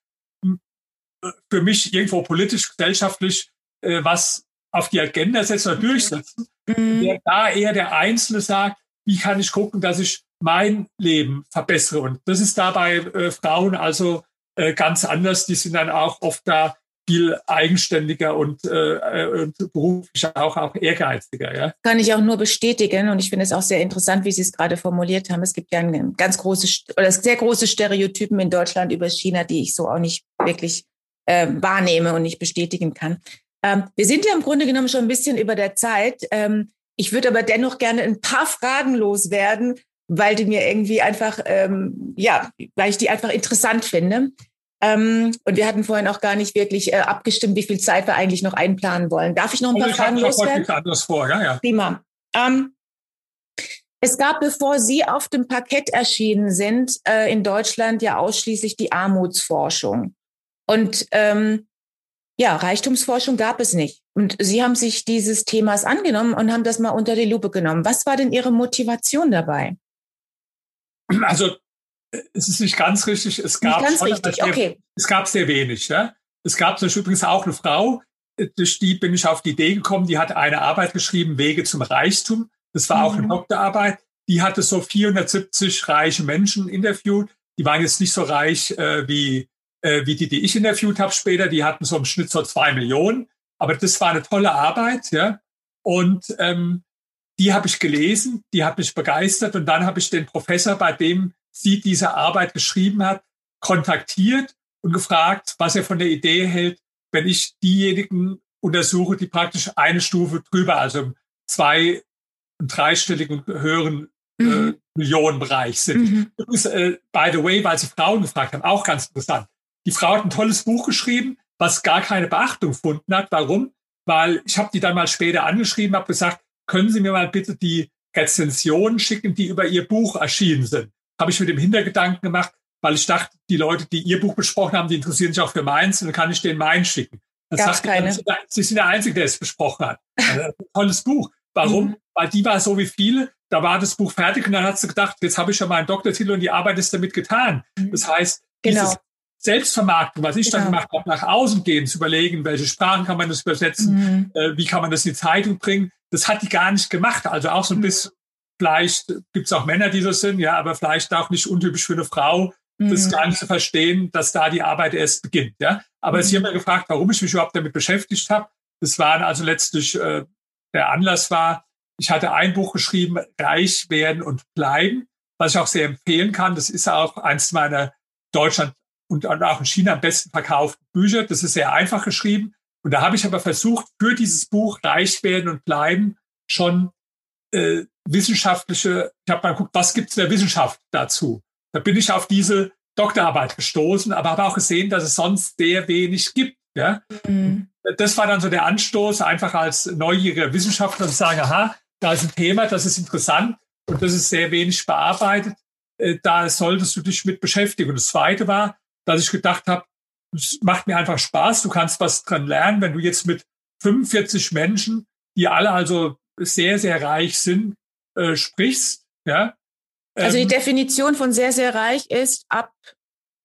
[SPEAKER 2] für mich irgendwo politisch, gesellschaftlich äh, was auf die Agenda setzen oder durchsetzen. Mhm. Der, da eher der Einzelne sagt, wie kann ich gucken, dass ich mein Leben verbessere. Und das ist dabei äh, Frauen also äh, ganz anders. Die sind dann auch oft da viel eigenständiger und, äh, und beruflich auch, auch ehrgeiziger. Ja?
[SPEAKER 1] Kann ich auch nur bestätigen und ich finde es auch sehr interessant, wie Sie es gerade formuliert haben. Es gibt ja ein ganz großes oder sehr große Stereotypen in Deutschland über China, die ich so auch nicht wirklich äh, wahrnehme und nicht bestätigen kann. Ähm, wir sind ja im Grunde genommen schon ein bisschen über der Zeit. Ähm, ich würde aber dennoch gerne ein paar Fragen loswerden, weil die mir irgendwie einfach, ähm, ja, weil ich die einfach interessant finde. Ähm, und wir hatten vorhin auch gar nicht wirklich äh, abgestimmt, wie viel Zeit wir eigentlich noch einplanen wollen. Darf ich noch ein paar also Fragen loswerden?
[SPEAKER 2] Anders vor, ja, ja.
[SPEAKER 1] Prima. Ähm, es gab, bevor Sie auf dem Parkett erschienen sind, äh, in Deutschland ja ausschließlich die Armutsforschung. Und ähm, ja, Reichtumsforschung gab es nicht. Und Sie haben sich dieses Themas angenommen und haben das mal unter die Lupe genommen. Was war denn Ihre Motivation dabei?
[SPEAKER 2] Also es ist nicht ganz richtig. Es gab,
[SPEAKER 1] nicht ganz richtig. Okay.
[SPEAKER 2] es gab sehr wenig. Ja? Es gab zum Beispiel übrigens auch eine Frau, äh, durch die bin ich auf die Idee gekommen, die hat eine Arbeit geschrieben, Wege zum Reichtum. Das war mhm. auch eine mhm. Doktorarbeit. Die hatte so 470 reiche Menschen interviewt. Die waren jetzt nicht so reich äh, wie, äh, wie die, die ich interviewt habe später. Die hatten so im Schnitt so zwei Millionen. Aber das war eine tolle Arbeit, ja. Und ähm, die habe ich gelesen, die hat mich begeistert. Und dann habe ich den Professor, bei dem sie diese Arbeit geschrieben hat, kontaktiert und gefragt, was er von der Idee hält, wenn ich diejenigen untersuche, die praktisch eine Stufe drüber, also im zwei- und dreistelligen höheren äh, mhm. Millionenbereich sind. Mhm. Übrigens, äh, by the way, weil Sie Frauen gefragt haben, auch ganz interessant. Die Frau hat ein tolles Buch geschrieben, was gar keine Beachtung gefunden hat. Warum? Weil ich habe die dann mal später angeschrieben, habe gesagt, können Sie mir mal bitte die Rezensionen schicken, die über Ihr Buch erschienen sind habe ich mit dem Hintergedanken gemacht, weil ich dachte, die Leute, die ihr Buch besprochen haben, die interessieren sich auch für meins und dann kann ich denen meinen schicken.
[SPEAKER 1] Das Gab's keine.
[SPEAKER 2] Sie, Sie sind der Einzige, der es besprochen hat. Also, tolles Buch. Warum? Mhm. Weil die war so wie viele. Da war das Buch fertig und dann hat sie gedacht, jetzt habe ich schon meinen Doktortitel und die Arbeit ist damit getan. Mhm. Das heißt, genau. dieses Selbstvermarktung, was ich genau. dann gemacht habe, nach außen gehen, zu überlegen, welche Sprachen kann man das übersetzen, mhm. äh, wie kann man das in die Zeitung bringen, das hat die gar nicht gemacht. Also auch so ein mhm. bisschen Vielleicht gibt es auch Männer, die so sind, ja, aber vielleicht auch nicht untypisch für eine Frau, mhm. das nicht zu verstehen, dass da die Arbeit erst beginnt. Ja. Aber mhm. Sie haben ja gefragt, warum ich mich überhaupt damit beschäftigt habe. Das war also letztlich äh, der Anlass war, ich hatte ein Buch geschrieben, Reich werden und bleiben, was ich auch sehr empfehlen kann. Das ist auch eins meiner Deutschland und auch in China am besten verkauften Bücher. Das ist sehr einfach geschrieben. Und da habe ich aber versucht, für dieses Buch Reich werden und bleiben schon äh, wissenschaftliche, ich habe mal geguckt, was gibt es in der Wissenschaft dazu? Da bin ich auf diese Doktorarbeit gestoßen, aber habe auch gesehen, dass es sonst sehr wenig gibt. Ja? Mhm. Das war dann so der Anstoß, einfach als neugieriger Wissenschaftler zu sagen, aha, da ist ein Thema, das ist interessant und das ist sehr wenig bearbeitet. Äh, da solltest du dich mit beschäftigen. Und das Zweite war, dass ich gedacht habe, es macht mir einfach Spaß, du kannst was dran lernen, wenn du jetzt mit 45 Menschen, die alle also sehr, sehr reich sind, äh, sprichst. Ja?
[SPEAKER 1] Also die ähm, Definition von sehr, sehr reich ist ab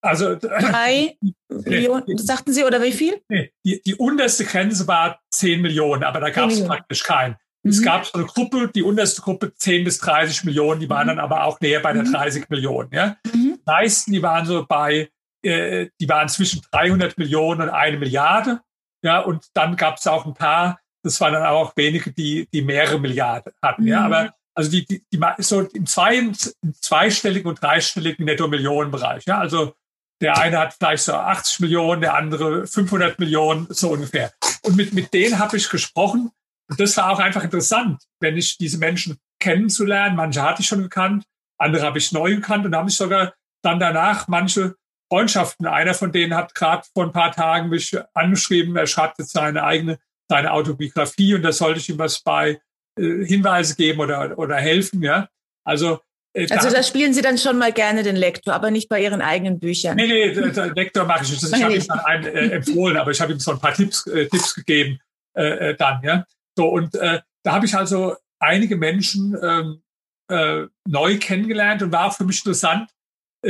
[SPEAKER 2] also
[SPEAKER 1] drei Millionen, sagten Sie, oder wie viel?
[SPEAKER 2] Nee, die, die unterste Grenze war 10 Millionen, aber da gab es praktisch keinen. Mhm. Es gab so eine Gruppe, die unterste Gruppe 10 bis 30 Millionen, die waren mhm. dann aber auch näher bei der 30 mhm. Millionen. Ja? Mhm. Die meisten, die waren so bei, äh, die waren zwischen 300 Millionen und eine Milliarde. Ja, und dann gab es auch ein paar, das waren dann auch wenige, die, die mehrere Milliarden hatten. Ja, mhm. aber also die, die, die so im, zwei, im zweistelligen und dreistelligen Netto-Millionen-Bereich. Ja, also der eine hat vielleicht so 80 Millionen, der andere 500 Millionen, so ungefähr. Und mit, mit denen habe ich gesprochen. Und das war auch einfach interessant, wenn ich diese Menschen kennenzulernen. Manche hatte ich schon gekannt, andere habe ich neu gekannt und habe ich sogar dann danach manche Freundschaften. Einer von denen hat gerade vor ein paar Tagen mich angeschrieben, er schreibt jetzt seine eigene, seine Autobiografie und da sollte ich ihm was bei äh, Hinweise geben oder, oder helfen, ja. Also,
[SPEAKER 1] äh, also da, spielen Sie dann schon mal gerne den Lektor, aber nicht bei Ihren eigenen Büchern.
[SPEAKER 2] Nee, nee, der Lektor mache ich nicht. Ich habe ihm dann einen äh, empfohlen, aber ich habe ihm so ein paar Tipps, äh, Tipps gegeben äh, äh, dann, ja. So, und äh, da habe ich also einige Menschen ähm, äh, neu kennengelernt und war auch für mich interessant,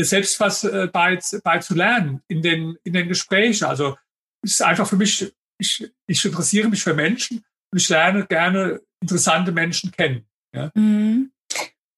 [SPEAKER 2] selbst was äh, bei, zu lernen in den, in den Gesprächen. Also es ist einfach für mich, ich, ich interessiere mich für Menschen und ich lerne gerne interessante Menschen kennen. Ja? Mhm.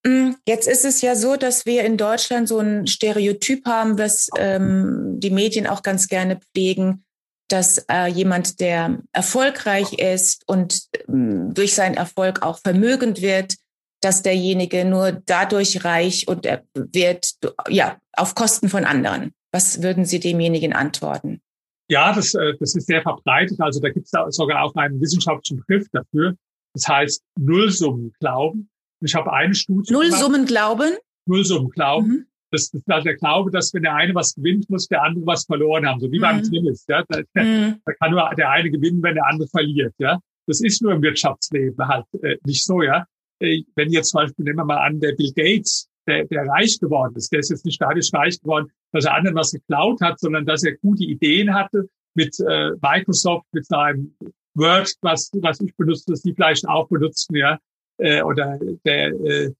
[SPEAKER 1] Mm, jetzt ist es ja so, dass wir in Deutschland so ein Stereotyp haben, was ähm, die Medien auch ganz gerne pflegen. dass äh, jemand, der erfolgreich ist und äh, durch seinen Erfolg auch vermögend wird, dass derjenige nur dadurch reich und er wird, ja, auf Kosten von anderen. Was würden Sie demjenigen antworten?
[SPEAKER 2] Ja, das, äh, das ist sehr verbreitet. Also da gibt es sogar auch einen wissenschaftlichen Begriff dafür. Das heißt Nullsummenglauben. Ich habe eine Studie.
[SPEAKER 1] Nullsummenglauben?
[SPEAKER 2] Nullsummenglauben. Mhm. Das, das ist also der Glaube, dass wenn der eine was gewinnt, muss der andere was verloren haben. So wie mhm. beim Tennis. Ja? Da, mhm. da, kann nur der eine gewinnen, wenn der andere verliert. Ja? Das ist nur im Wirtschaftsleben halt äh, nicht so. Ja? Äh, wenn jetzt zum Beispiel, nehmen wir mal an, der Bill Gates, der, der reich geworden ist, der ist jetzt nicht dadurch reich geworden, dass er anderen was geklaut hat, sondern dass er gute Ideen hatte mit äh, Microsoft, mit seinem Word, was, was ich benutze, das die vielleicht auch benutzen, ja, äh, oder der, äh,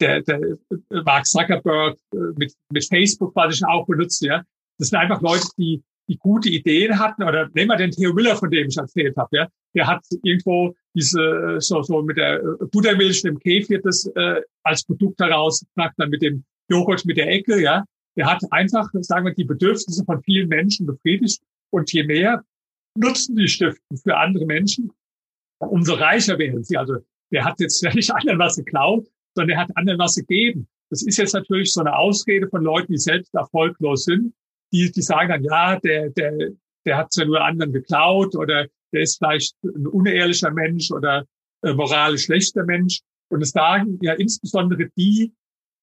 [SPEAKER 2] der, der Mark Zuckerberg äh, mit, mit Facebook, was ich auch benutze, ja. Das sind einfach Leute, die, die gute Ideen hatten, oder nehmen wir den Theo Müller, von dem ich erzählt habe, ja. Der hat irgendwo diese, so, so mit der Buttermilch im Käfig das äh, als Produkt herausgebracht, dann mit dem Joghurt mit der Ecke, ja. Der hat einfach, sagen wir, die Bedürfnisse von vielen Menschen befriedigt. Und je mehr Nutzen die stiften für andere Menschen, umso reicher werden sie. Also der hat jetzt nicht anderen was geklaut, sondern der hat anderen was gegeben. Das ist jetzt natürlich so eine Ausrede von Leuten, die selbst erfolglos sind, die, die sagen dann, ja, der, der, der hat ja nur anderen geklaut oder der ist vielleicht ein unehrlicher Mensch oder äh, moralisch schlechter Mensch. Und es sagen ja insbesondere die,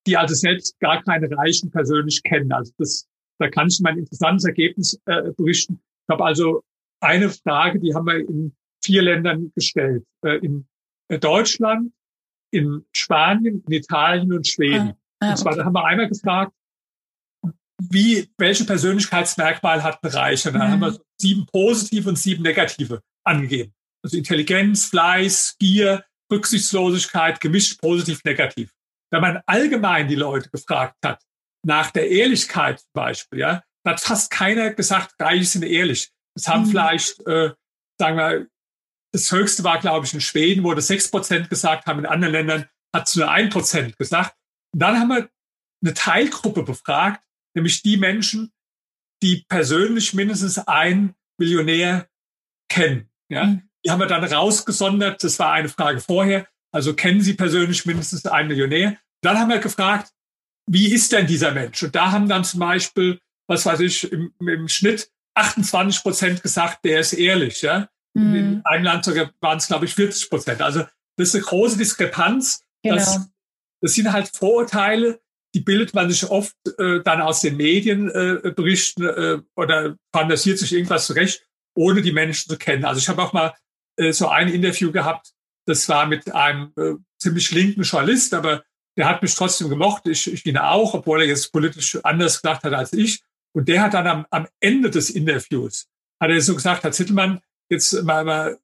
[SPEAKER 2] die also selbst gar keine Reichen persönlich kennen. Also das, da kann ich mal ein interessantes Ergebnis äh, berichten. Ich habe also eine Frage, die haben wir in vier Ländern gestellt. Äh, in äh, Deutschland, in Spanien, in Italien und Schweden. Ah, ah, und zwar, okay. da haben wir einmal gefragt, wie, welche Persönlichkeitsmerkmal hat ein Reicher? Da mhm. haben wir sieben positive und sieben negative angegeben. Also Intelligenz, Fleiß, Gier, Rücksichtslosigkeit, gemischt positiv, negativ. Wenn man allgemein die Leute gefragt hat, nach der Ehrlichkeit zum Beispiel, ja, da hat fast keiner gesagt, Reiche sind ehrlich. Das haben mhm. vielleicht, äh, sagen wir, das höchste war, glaube ich, in Schweden, wo das sechs Prozent gesagt haben. In anderen Ländern hat es nur ein Prozent gesagt. Und dann haben wir eine Teilgruppe befragt, nämlich die Menschen, die persönlich mindestens ein Millionär kennen. Ja, mhm. die haben wir dann rausgesondert. Das war eine Frage vorher. Also kennen Sie persönlich mindestens einen Millionär? Dann haben wir gefragt, wie ist denn dieser Mensch? Und da haben dann zum Beispiel, was weiß ich, im, im Schnitt 28 Prozent gesagt, der ist ehrlich. Ja? Mhm. In einem Land waren es, glaube ich, 40 Prozent. Also das ist eine große Diskrepanz. Genau. Das, das sind halt Vorurteile, die bildet man sich oft äh, dann aus den Medienberichten äh, äh, oder fantasiert sich irgendwas zurecht, ohne die Menschen zu kennen. Also ich habe auch mal äh, so ein Interview gehabt, das war mit einem äh, ziemlich linken Journalist, aber der hat mich trotzdem gemocht. Ich, ich ihn auch, obwohl er jetzt politisch anders gedacht hat als ich. Und der hat dann am, am Ende des Interviews, hat er so gesagt, Herr Zittelmann, jetzt mal, mal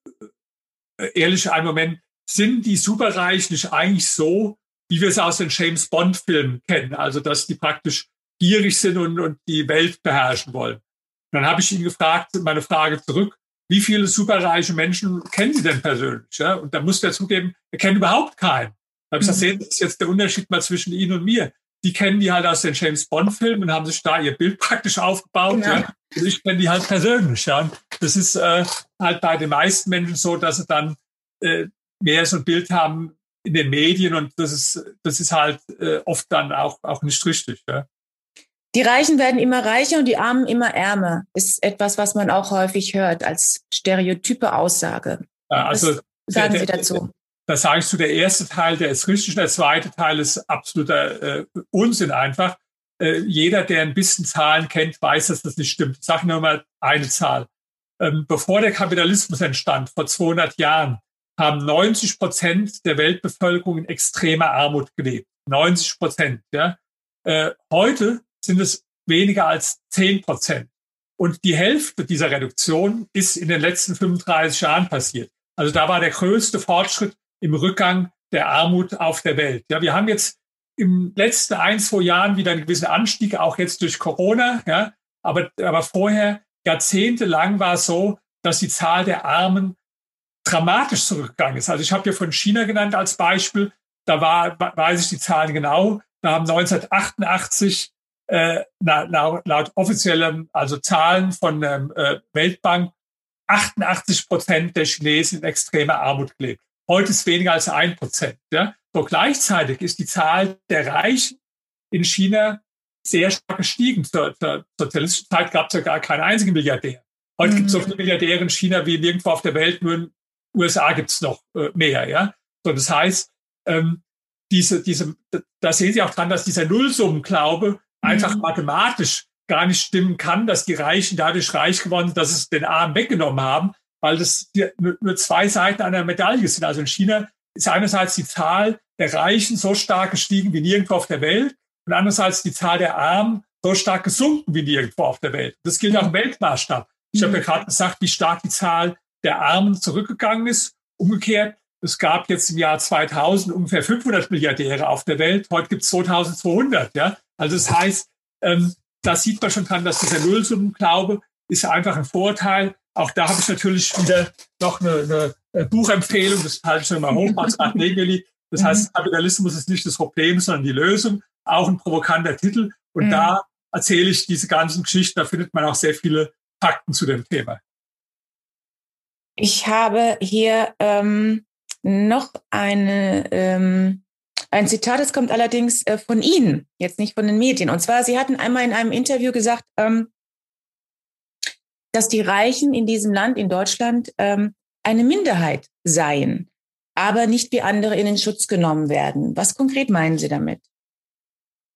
[SPEAKER 2] äh, ehrlich einen Moment, sind die Superreichen nicht eigentlich so, wie wir es aus den James Bond-Filmen kennen, also dass die praktisch gierig sind und, und die Welt beherrschen wollen. dann habe ich ihn gefragt, meine Frage zurück, wie viele superreiche Menschen kennen Sie denn persönlich? Ja? Und da musste er zugeben, er kennt überhaupt keinen. Da habe ich gesagt, mhm. sehen, das ist jetzt der Unterschied mal zwischen Ihnen und mir. Die kennen die halt aus den James Bond-Filmen und haben sich da ihr Bild praktisch aufgebaut. Ja. ja. Und ich kenne die halt persönlich. Ja. Und das ist äh, halt bei den meisten Menschen so, dass sie dann äh, mehr so ein Bild haben, in den Medien und das ist, das ist halt äh, oft dann auch, auch nicht richtig. Ja.
[SPEAKER 1] Die Reichen werden immer reicher und die Armen immer ärmer. Ist etwas, was man auch häufig hört als stereotype Aussage.
[SPEAKER 2] Also
[SPEAKER 1] was sagen der, Sie dazu?
[SPEAKER 2] Da sage ich zu, der erste Teil, der ist richtig, der zweite Teil ist absoluter äh, Unsinn einfach. Äh, jeder, der ein bisschen Zahlen kennt, weiß, dass das nicht stimmt. Ich sage nur mal eine Zahl. Ähm, bevor der Kapitalismus entstand, vor 200 Jahren, haben 90 Prozent der Weltbevölkerung in extremer Armut gelebt. 90 Prozent. Ja. Äh, heute sind es weniger als 10 Prozent. Und die Hälfte dieser Reduktion ist in den letzten 35 Jahren passiert. Also da war der größte Fortschritt im Rückgang der Armut auf der Welt. Ja, wir haben jetzt im letzten ein, zwei Jahren wieder einen gewissen Anstieg, auch jetzt durch Corona. Ja, aber, aber vorher, jahrzehntelang war es so, dass die Zahl der Armen dramatisch zurückgegangen ist. Also ich habe hier von China genannt als Beispiel. Da war, weiß ich die Zahlen genau. Da haben 1988 äh, laut, laut offiziellen, also Zahlen von der äh, Weltbank, 88 Prozent der Chinesen in extremer Armut lebt. Heute ist weniger als ein Prozent. Ja? So gleichzeitig ist die Zahl der Reichen in China sehr stark gestiegen. Zur, zur sozialistischen Zeit gab es ja gar keinen einzigen Milliardär. Heute mhm. gibt es so viele Milliardäre in China wie nirgendwo auf der Welt, nur in USA gibt es noch äh, mehr. Ja? So, das heißt, ähm, diese, diese, da sehen Sie auch dran, dass dieser Nullsummenglaube mhm. einfach mathematisch gar nicht stimmen kann, dass die Reichen dadurch reich geworden sind, dass es den Armen weggenommen haben, weil das nur zwei Seiten einer Medaille sind. Also in China ist einerseits die Zahl der Reichen so stark gestiegen wie nirgendwo auf der Welt und andererseits die Zahl der Armen so stark gesunken wie nirgendwo auf der Welt. Das gilt auch im Weltmaßstab. Ich habe ja gerade gesagt, wie stark die Zahl der Armen zurückgegangen ist. Umgekehrt, es gab jetzt im Jahr 2000 ungefähr 500 Milliardäre auf der Welt. Heute gibt es 2200. Ja? Also das heißt, ähm, da sieht man schon dran, dass dieser Nullsummenglaube ist einfach ein Vorteil. Auch da habe ich natürlich wieder noch eine, eine Buchempfehlung, das halte ich schon mal hoch, als Negeli. Das heißt, mhm. Kapitalismus ist nicht das Problem, sondern die Lösung. Auch ein provokanter Titel. Und mhm. da erzähle ich diese ganzen Geschichten, da findet man auch sehr viele Fakten zu dem Thema.
[SPEAKER 1] Ich habe hier ähm, noch eine, ähm, ein Zitat, das kommt allerdings äh, von Ihnen, jetzt nicht von den Medien. Und zwar, Sie hatten einmal in einem Interview gesagt, ähm, dass die Reichen in diesem Land, in Deutschland, ähm, eine Minderheit seien, aber nicht wie andere in den Schutz genommen werden. Was konkret meinen Sie damit?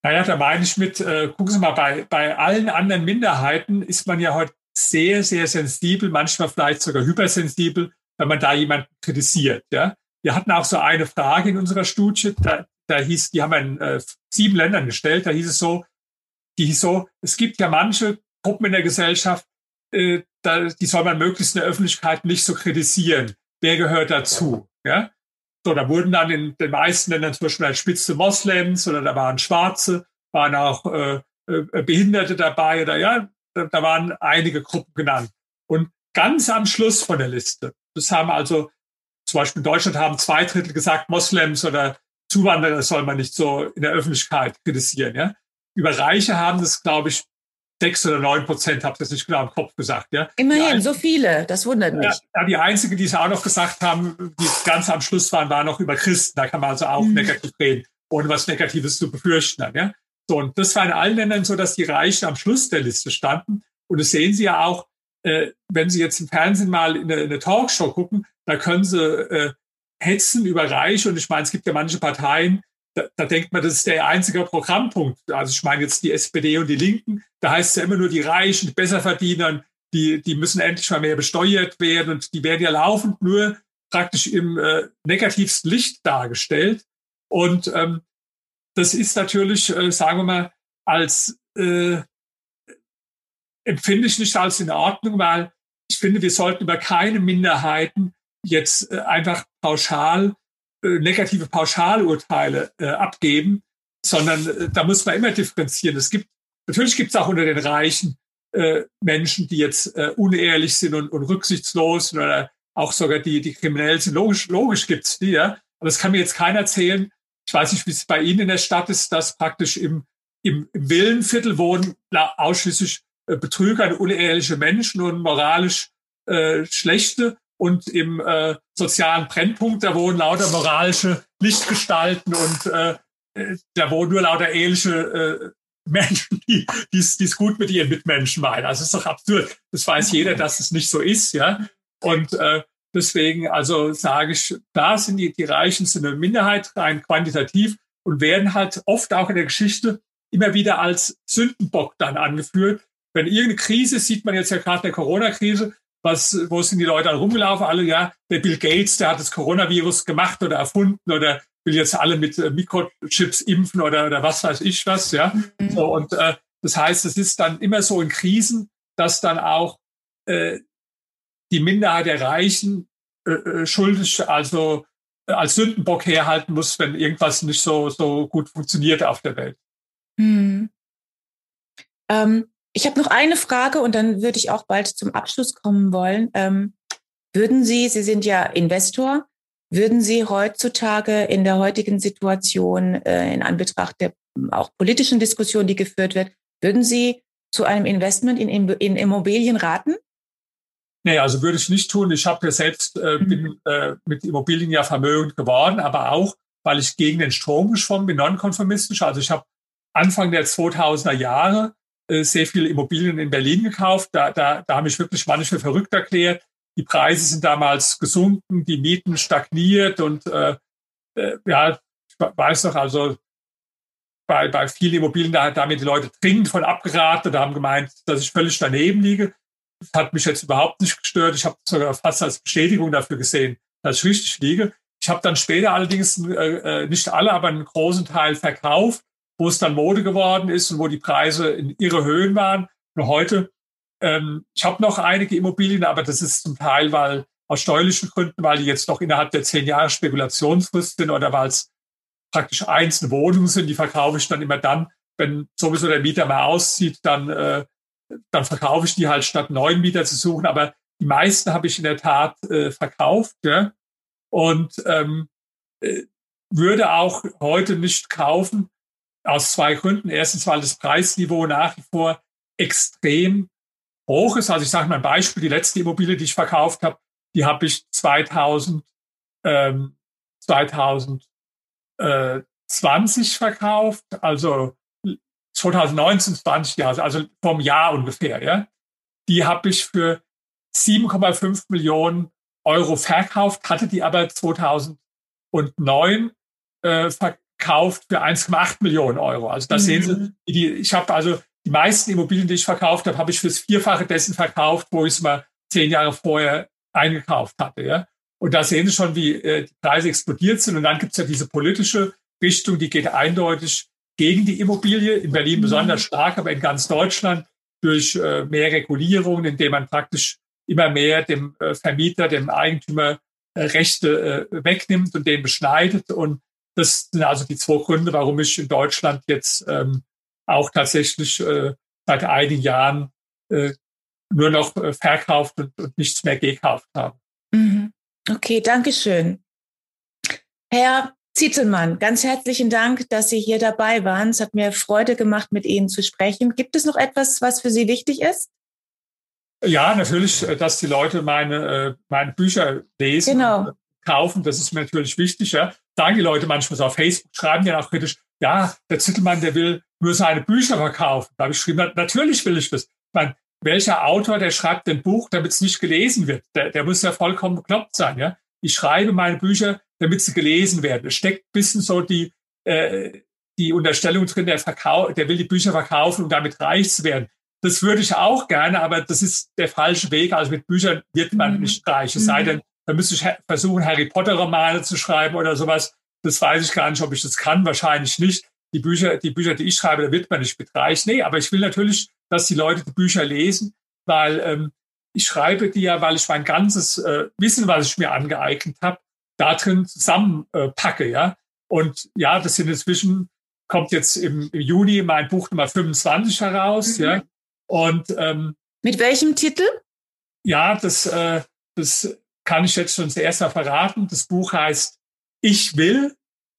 [SPEAKER 2] Naja, da meine ich mit, äh, gucken Sie mal, bei, bei allen anderen Minderheiten ist man ja heute sehr, sehr sensibel, manchmal vielleicht sogar hypersensibel, wenn man da jemanden kritisiert. Ja? Wir hatten auch so eine Frage in unserer Studie, da, da hieß, die haben wir in äh, sieben Ländern gestellt, da hieß es so, die hieß so, es gibt ja manche Gruppen in der Gesellschaft, äh, da, die soll man möglichst in der Öffentlichkeit nicht so kritisieren. Wer gehört dazu? Ja? So, da wurden dann in den meisten Ländern zum Beispiel als Spitze Moslems oder da waren Schwarze, waren auch äh, äh, Behinderte dabei oder ja, da, waren einige Gruppen genannt. Und ganz am Schluss von der Liste, das haben also zum Beispiel in Deutschland haben zwei Drittel gesagt, Moslems oder Zuwanderer soll man nicht so in der Öffentlichkeit kritisieren. Ja? Über Reiche haben das, glaube ich, sechs oder neun Prozent, habe ich das nicht genau im Kopf gesagt. Ja.
[SPEAKER 1] Immerhin, einzige, so viele, das wundert mich.
[SPEAKER 2] Ja, die einzige, die es auch noch gesagt haben, die ganz am Schluss waren, war noch über Christen. Da kann man also auch mhm. negativ reden, ohne was Negatives zu befürchten. Ja. So, und das war in allen Ländern so, dass die Reichen am Schluss der Liste standen. Und das sehen Sie ja auch, äh, wenn Sie jetzt im Fernsehen mal in eine, in eine Talkshow gucken, da können Sie äh, hetzen über Reiche. Und ich meine, es gibt ja manche Parteien, da, da denkt man, das ist der einzige Programmpunkt. Also ich meine jetzt die SPD und die Linken, da heißt es ja immer nur die Reichen, die Besserverdienern, die, die müssen endlich mal mehr besteuert werden und die werden ja laufend nur praktisch im äh, negativsten Licht dargestellt. Und ähm, das ist natürlich, äh, sagen wir mal, als äh, empfinde ich nicht als in Ordnung, weil ich finde, wir sollten über keine Minderheiten jetzt äh, einfach pauschal äh, negative Pauschalurteile äh, abgeben, sondern äh, da muss man immer differenzieren. Es gibt natürlich gibt es auch unter den Reichen äh, Menschen, die jetzt äh, unehrlich sind und, und rücksichtslos oder auch sogar die die kriminell sind. Logisch, logisch gibt's die, ja. Aber das kann mir jetzt keiner erzählen. Ich weiß nicht, wie es bei Ihnen in der Stadt ist, dass praktisch im im, im Villenviertel wohnen ausschließlich äh, Betrüger und unehrliche Menschen und moralisch äh, schlechte und im äh, sozialen Brennpunkt, da wohnen lauter moralische Lichtgestalten und äh, äh da wohnen nur lauter ehrliche äh, Menschen, die es gut mit ihren Mitmenschen meinen. Also es ist doch absurd. Das weiß jeder, dass es nicht so ist, ja. Und äh, deswegen, also sage ich, da sind die, die Reichen sind eine Minderheit rein quantitativ und werden halt oft auch in der Geschichte immer wieder als Sündenbock dann angeführt. Wenn irgendeine Krise sieht man jetzt ja gerade der Corona-Krise, was, wo sind die Leute alle rumgelaufen? Alle, ja, der Bill Gates, der hat das Coronavirus gemacht oder erfunden oder will jetzt alle mit äh, Mikrochips impfen oder, oder was weiß ich was, ja. Mhm. So, und äh, das heißt, es ist dann immer so in Krisen, dass dann auch äh, die Minderheit der Reichen äh, äh schuldig, also äh, als Sündenbock herhalten muss, wenn irgendwas nicht so, so gut funktioniert auf der Welt.
[SPEAKER 1] Mhm. Ähm, ich habe noch eine Frage und dann würde ich auch bald zum Abschluss kommen wollen. Ähm, würden Sie, Sie sind ja Investor, würden Sie heutzutage in der heutigen Situation, äh, in Anbetracht der auch politischen Diskussion, die geführt wird, Würden Sie zu einem Investment in, in Immobilien raten?
[SPEAKER 2] Nee, also würde ich nicht tun. Ich habe ja selbst äh, mhm. bin äh, mit Immobilien ja vermögend geworden, aber auch, weil ich gegen den Strom geschwommen bin, nonkonformistisch. Also ich habe Anfang der 2000er Jahre äh, sehr viele Immobilien in Berlin gekauft. Da, da, da haben mich wirklich manche verrückt erklärt. Die Preise sind damals gesunken, die Mieten stagniert und äh, äh, ja, ich weiß noch, also bei, bei vielen Immobilien, da, da haben die Leute dringend von abgeraten und haben gemeint, dass ich völlig daneben liege. Hat mich jetzt überhaupt nicht gestört. Ich habe sogar fast als Bestätigung dafür gesehen, dass ich richtig liege. Ich habe dann später allerdings äh, äh, nicht alle, aber einen großen Teil verkauft, wo es dann Mode geworden ist und wo die Preise in ihre Höhen waren. Und heute, ähm, ich habe noch einige Immobilien, aber das ist zum Teil, weil aus steuerlichen Gründen, weil die jetzt noch innerhalb der zehn Jahre Spekulationsfrist sind oder weil es praktisch einzelne Wohnungen sind, die verkaufe ich dann immer dann, wenn sowieso der Mieter mal auszieht, dann, äh, dann verkaufe ich die halt statt neuen Mieter zu suchen. Aber die meisten habe ich in der Tat äh, verkauft. Ja? Und ähm, äh, würde auch heute nicht kaufen, aus zwei Gründen. Erstens, weil das Preisniveau nach wie vor extrem hoch ist. Also ich sage mal ein Beispiel, die letzte Immobilie, die ich verkauft habe, die habe ich 2000, ähm, 2000 äh, 20 verkauft, also 2019, 20 Jahre, also vom Jahr ungefähr, ja. Die habe ich für 7,5 Millionen Euro verkauft, hatte die aber 2009 äh, verkauft für 1,8 Millionen Euro. Also da mhm. sehen Sie, mhm. die, ich habe also die meisten Immobilien, die ich verkauft habe, habe ich fürs Vierfache dessen verkauft, wo ich es mal zehn Jahre vorher eingekauft hatte. Ja? Und da sehen Sie schon, wie äh, die Preise explodiert sind. Und dann gibt es ja diese politische Richtung, die geht eindeutig gegen die Immobilie, in Berlin mhm. besonders stark, aber in ganz Deutschland durch äh, mehr Regulierungen, indem man praktisch immer mehr dem äh, Vermieter, dem Eigentümer äh, Rechte wegnimmt und den beschneidet. Und das sind also die zwei Gründe, warum ich in Deutschland jetzt ähm, auch tatsächlich seit einigen Jahren nur noch verkauft und, und nichts mehr gekauft habe.
[SPEAKER 1] Mhm. Okay, danke schön. Herr Zietelmann, ganz herzlichen Dank, dass Sie hier dabei waren. Es hat mir Freude gemacht, mit Ihnen zu sprechen. Gibt es noch etwas, was für Sie wichtig ist?
[SPEAKER 2] Ja, natürlich, äh, dass die Leute meine, äh, meine Bücher lesen
[SPEAKER 1] genau.
[SPEAKER 2] und kaufen. Das ist mir natürlich wichtig. Ja. Sagen die Leute manchmal so auf Facebook, schreiben ja auch kritisch, ja, der Zittelmann, der will nur seine Bücher verkaufen. Da habe ich geschrieben, natürlich will ich das. Ich meine, welcher Autor, der schreibt ein Buch, damit es nicht gelesen wird? Der, der muss ja vollkommen bekloppt sein. Ja? Ich schreibe meine Bücher, damit sie gelesen werden. Es steckt ein bisschen so die, äh, die Unterstellung drin, der, Verkau der will die Bücher verkaufen, um damit reich zu werden. Das würde ich auch gerne, aber das ist der falsche Weg. Also mit Büchern wird man mhm. nicht reich. Es sei mhm. denn, da müsste ich versuchen, Harry Potter Romane zu schreiben oder sowas. Das weiß ich gar nicht, ob ich das kann. Wahrscheinlich nicht. Die Bücher, die Bücher, die ich schreibe, da wird man nicht mit reich. Nee, aber ich will natürlich dass die Leute die Bücher lesen, weil ähm, ich schreibe die ja, weil ich mein ganzes äh, Wissen, was ich mir angeeignet habe, da drin zusammenpacke, äh, ja. Und ja, das sind inzwischen, kommt jetzt im, im Juni mein Buch Nummer 25 heraus, mhm. ja. Und ähm,
[SPEAKER 1] mit welchem Titel?
[SPEAKER 2] Ja, das, äh, das kann ich jetzt schon zuerst mal verraten. Das Buch heißt Ich will.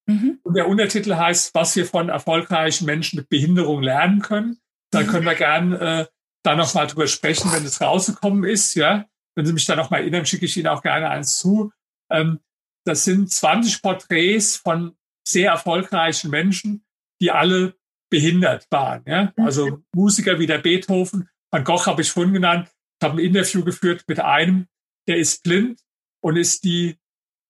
[SPEAKER 2] Mhm. Und der Untertitel heißt, was wir von erfolgreichen Menschen mit Behinderung lernen können. Dann können wir gern äh, da nochmal drüber sprechen, wenn es rausgekommen ist. Ja, wenn Sie mich da nochmal erinnern, schicke ich Ihnen auch gerne eins zu. Ähm, das sind 20 Porträts von sehr erfolgreichen Menschen, die alle behindert waren. Ja? Also Musiker wie der Beethoven, Van Gogh habe ich vorhin genannt. Ich habe ein Interview geführt mit einem, der ist blind und ist die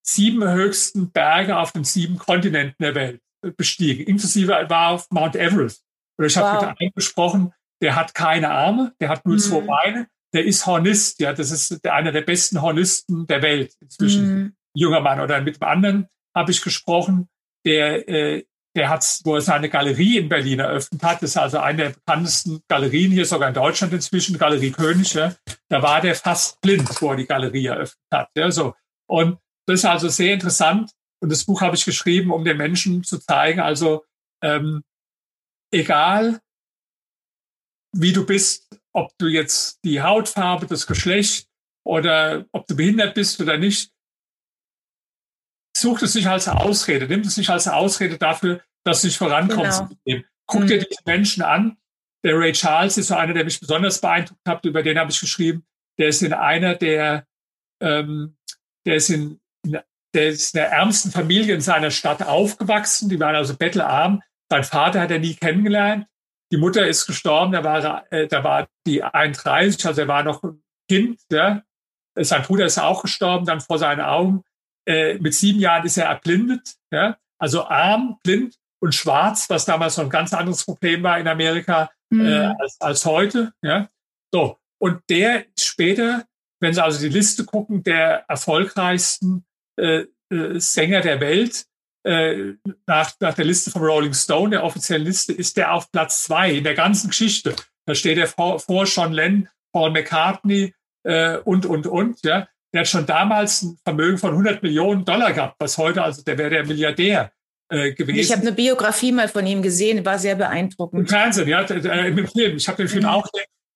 [SPEAKER 2] sieben höchsten Berge auf den sieben Kontinenten der Welt bestiegen. Inklusive war auf Mount Everest. Oder ich habe wow. mit einem gesprochen, der hat keine Arme, der hat nur mhm. zwei Beine, der ist Hornist, ja, das ist einer der besten Hornisten der Welt inzwischen, mhm. Junger Mann. Oder mit einem anderen habe ich gesprochen, der, äh, der hat, wo er seine Galerie in Berlin eröffnet hat, das ist also eine der bekanntesten Galerien hier sogar in Deutschland inzwischen, Galerie König, ja, da war der fast blind, wo er die Galerie eröffnet hat. Ja, so. Und das ist also sehr interessant. Und das Buch habe ich geschrieben, um den Menschen zu zeigen, also ähm, egal wie du bist, ob du jetzt die Hautfarbe, das Geschlecht oder ob du behindert bist oder nicht, such es nicht als Ausrede, nimm es nicht als Ausrede dafür, dass du nicht vorankommst. Genau. Guck dir diese Menschen an der Ray Charles ist so einer, der mich besonders beeindruckt hat, über den habe ich geschrieben. Der ist in einer der, ähm, der ist in, der ist in der ärmsten Familie in seiner Stadt aufgewachsen. Die waren also bettelarm. Sein Vater hat er nie kennengelernt. Die Mutter ist gestorben, da war, äh, da war die 31, also er war noch ein Kind. Ja. Sein Bruder ist auch gestorben, dann vor seinen Augen. Äh, mit sieben Jahren ist er erblindet. Ja. Also arm, blind und schwarz, was damals noch ein ganz anderes Problem war in Amerika äh, mhm. äh, als, als heute. Ja. So. Und der später, wenn Sie also die Liste gucken, der erfolgreichsten äh, äh, Sänger der Welt, äh, nach, nach der Liste vom Rolling Stone, der offiziellen Liste, ist der auf Platz zwei in der ganzen Geschichte. Da steht er vor, vor Sean Lennon, Paul McCartney äh, und, und, und. Ja. Der hat schon damals ein Vermögen von 100 Millionen Dollar gehabt, was heute, also der wäre der Milliardär äh, gewesen.
[SPEAKER 1] Ich habe eine Biografie mal von ihm gesehen, war sehr beeindruckend.
[SPEAKER 2] Im Fernsehen, ja, äh, im Film. Ich habe den Film mhm. auch.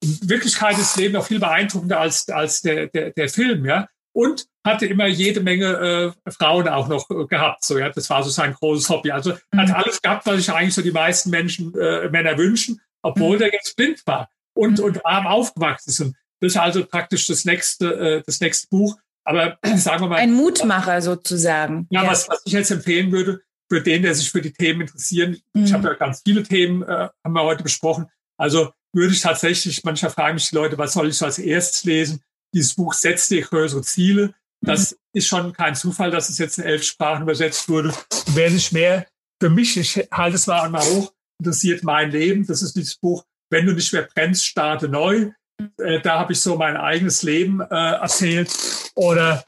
[SPEAKER 2] In Wirklichkeit ist Leben noch viel beeindruckender als, als der, der, der Film, ja. Und hatte immer jede Menge äh, Frauen auch noch äh, gehabt. So, ja, das war so sein großes Hobby. Also mhm. hat alles gehabt, was sich eigentlich so die meisten Menschen, äh, Männer wünschen, obwohl mhm. der jetzt blind war und, mhm. und arm aufgewachsen ist. Und das ist also praktisch das nächste, äh, das nächste Buch. Aber sagen wir mal.
[SPEAKER 1] Ein Mutmacher sozusagen.
[SPEAKER 2] Ja, ja. Was, was ich jetzt empfehlen würde, für den, der sich für die Themen interessieren. Mhm. Ich habe ja ganz viele Themen, äh, haben wir heute besprochen. Also würde ich tatsächlich, manchmal fragen mich die Leute, was soll ich so als erstes lesen? Dieses Buch setzt dir größere Ziele. Das mhm. ist schon kein Zufall, dass es jetzt in elf Sprachen übersetzt wurde. Und wer sich mehr für mich, ich halte es mal einmal hoch, interessiert mein Leben. Das ist dieses Buch, wenn du nicht mehr brennst, starte neu. Äh, da habe ich so mein eigenes Leben äh, erzählt. Oder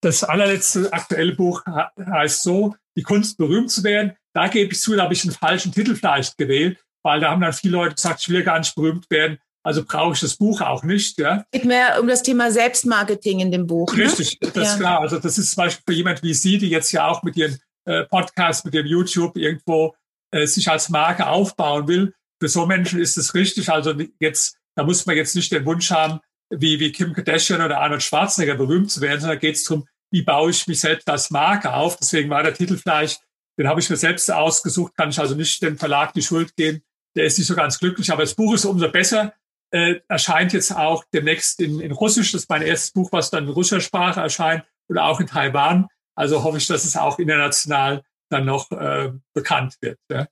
[SPEAKER 2] das allerletzte aktuelle Buch heißt so, die Kunst berühmt zu werden. Da gebe ich zu, da habe ich einen falschen Titel vielleicht gewählt, weil da haben dann viele Leute gesagt, ich will gar nicht berühmt werden. Also brauche ich das Buch auch nicht. Ja.
[SPEAKER 1] Es geht mehr um das Thema Selbstmarketing in dem Buch.
[SPEAKER 2] Ne? Richtig, ne? das ja. ist klar. Also das ist zum Beispiel für jemand wie Sie, die jetzt ja auch mit Ihren äh, Podcasts, mit dem YouTube irgendwo äh, sich als Marke aufbauen will. Für so Menschen ist es richtig. Also jetzt, da muss man jetzt nicht den Wunsch haben, wie, wie Kim Kardashian oder Arnold Schwarzenegger berühmt zu werden, sondern da geht es darum, wie baue ich mich selbst als Marke auf. Deswegen war der Titel vielleicht, den habe ich mir selbst ausgesucht, kann ich also nicht dem Verlag die Schuld geben. Der ist nicht so ganz glücklich, aber das Buch ist umso besser. Äh, erscheint jetzt auch demnächst in, in Russisch. Das ist mein erstes Buch, was dann in russischer Sprache erscheint oder auch in Taiwan. Also hoffe ich, dass es auch international dann noch äh, bekannt wird. Ja.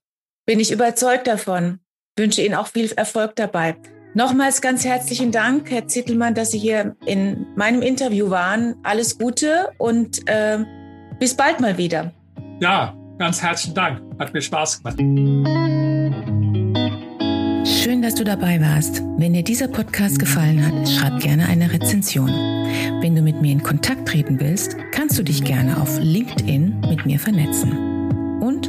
[SPEAKER 1] Bin ich überzeugt davon. Wünsche Ihnen auch viel Erfolg dabei. Nochmals ganz herzlichen Dank, Herr Zittelmann, dass Sie hier in meinem Interview waren. Alles Gute und äh, bis bald mal wieder.
[SPEAKER 2] Ja, ganz herzlichen Dank. Hat mir Spaß gemacht.
[SPEAKER 3] Schön, dass du dabei warst. Wenn dir dieser Podcast gefallen hat, schreib gerne eine Rezension. Wenn du mit mir in Kontakt treten willst, kannst du dich gerne auf LinkedIn mit mir vernetzen. Und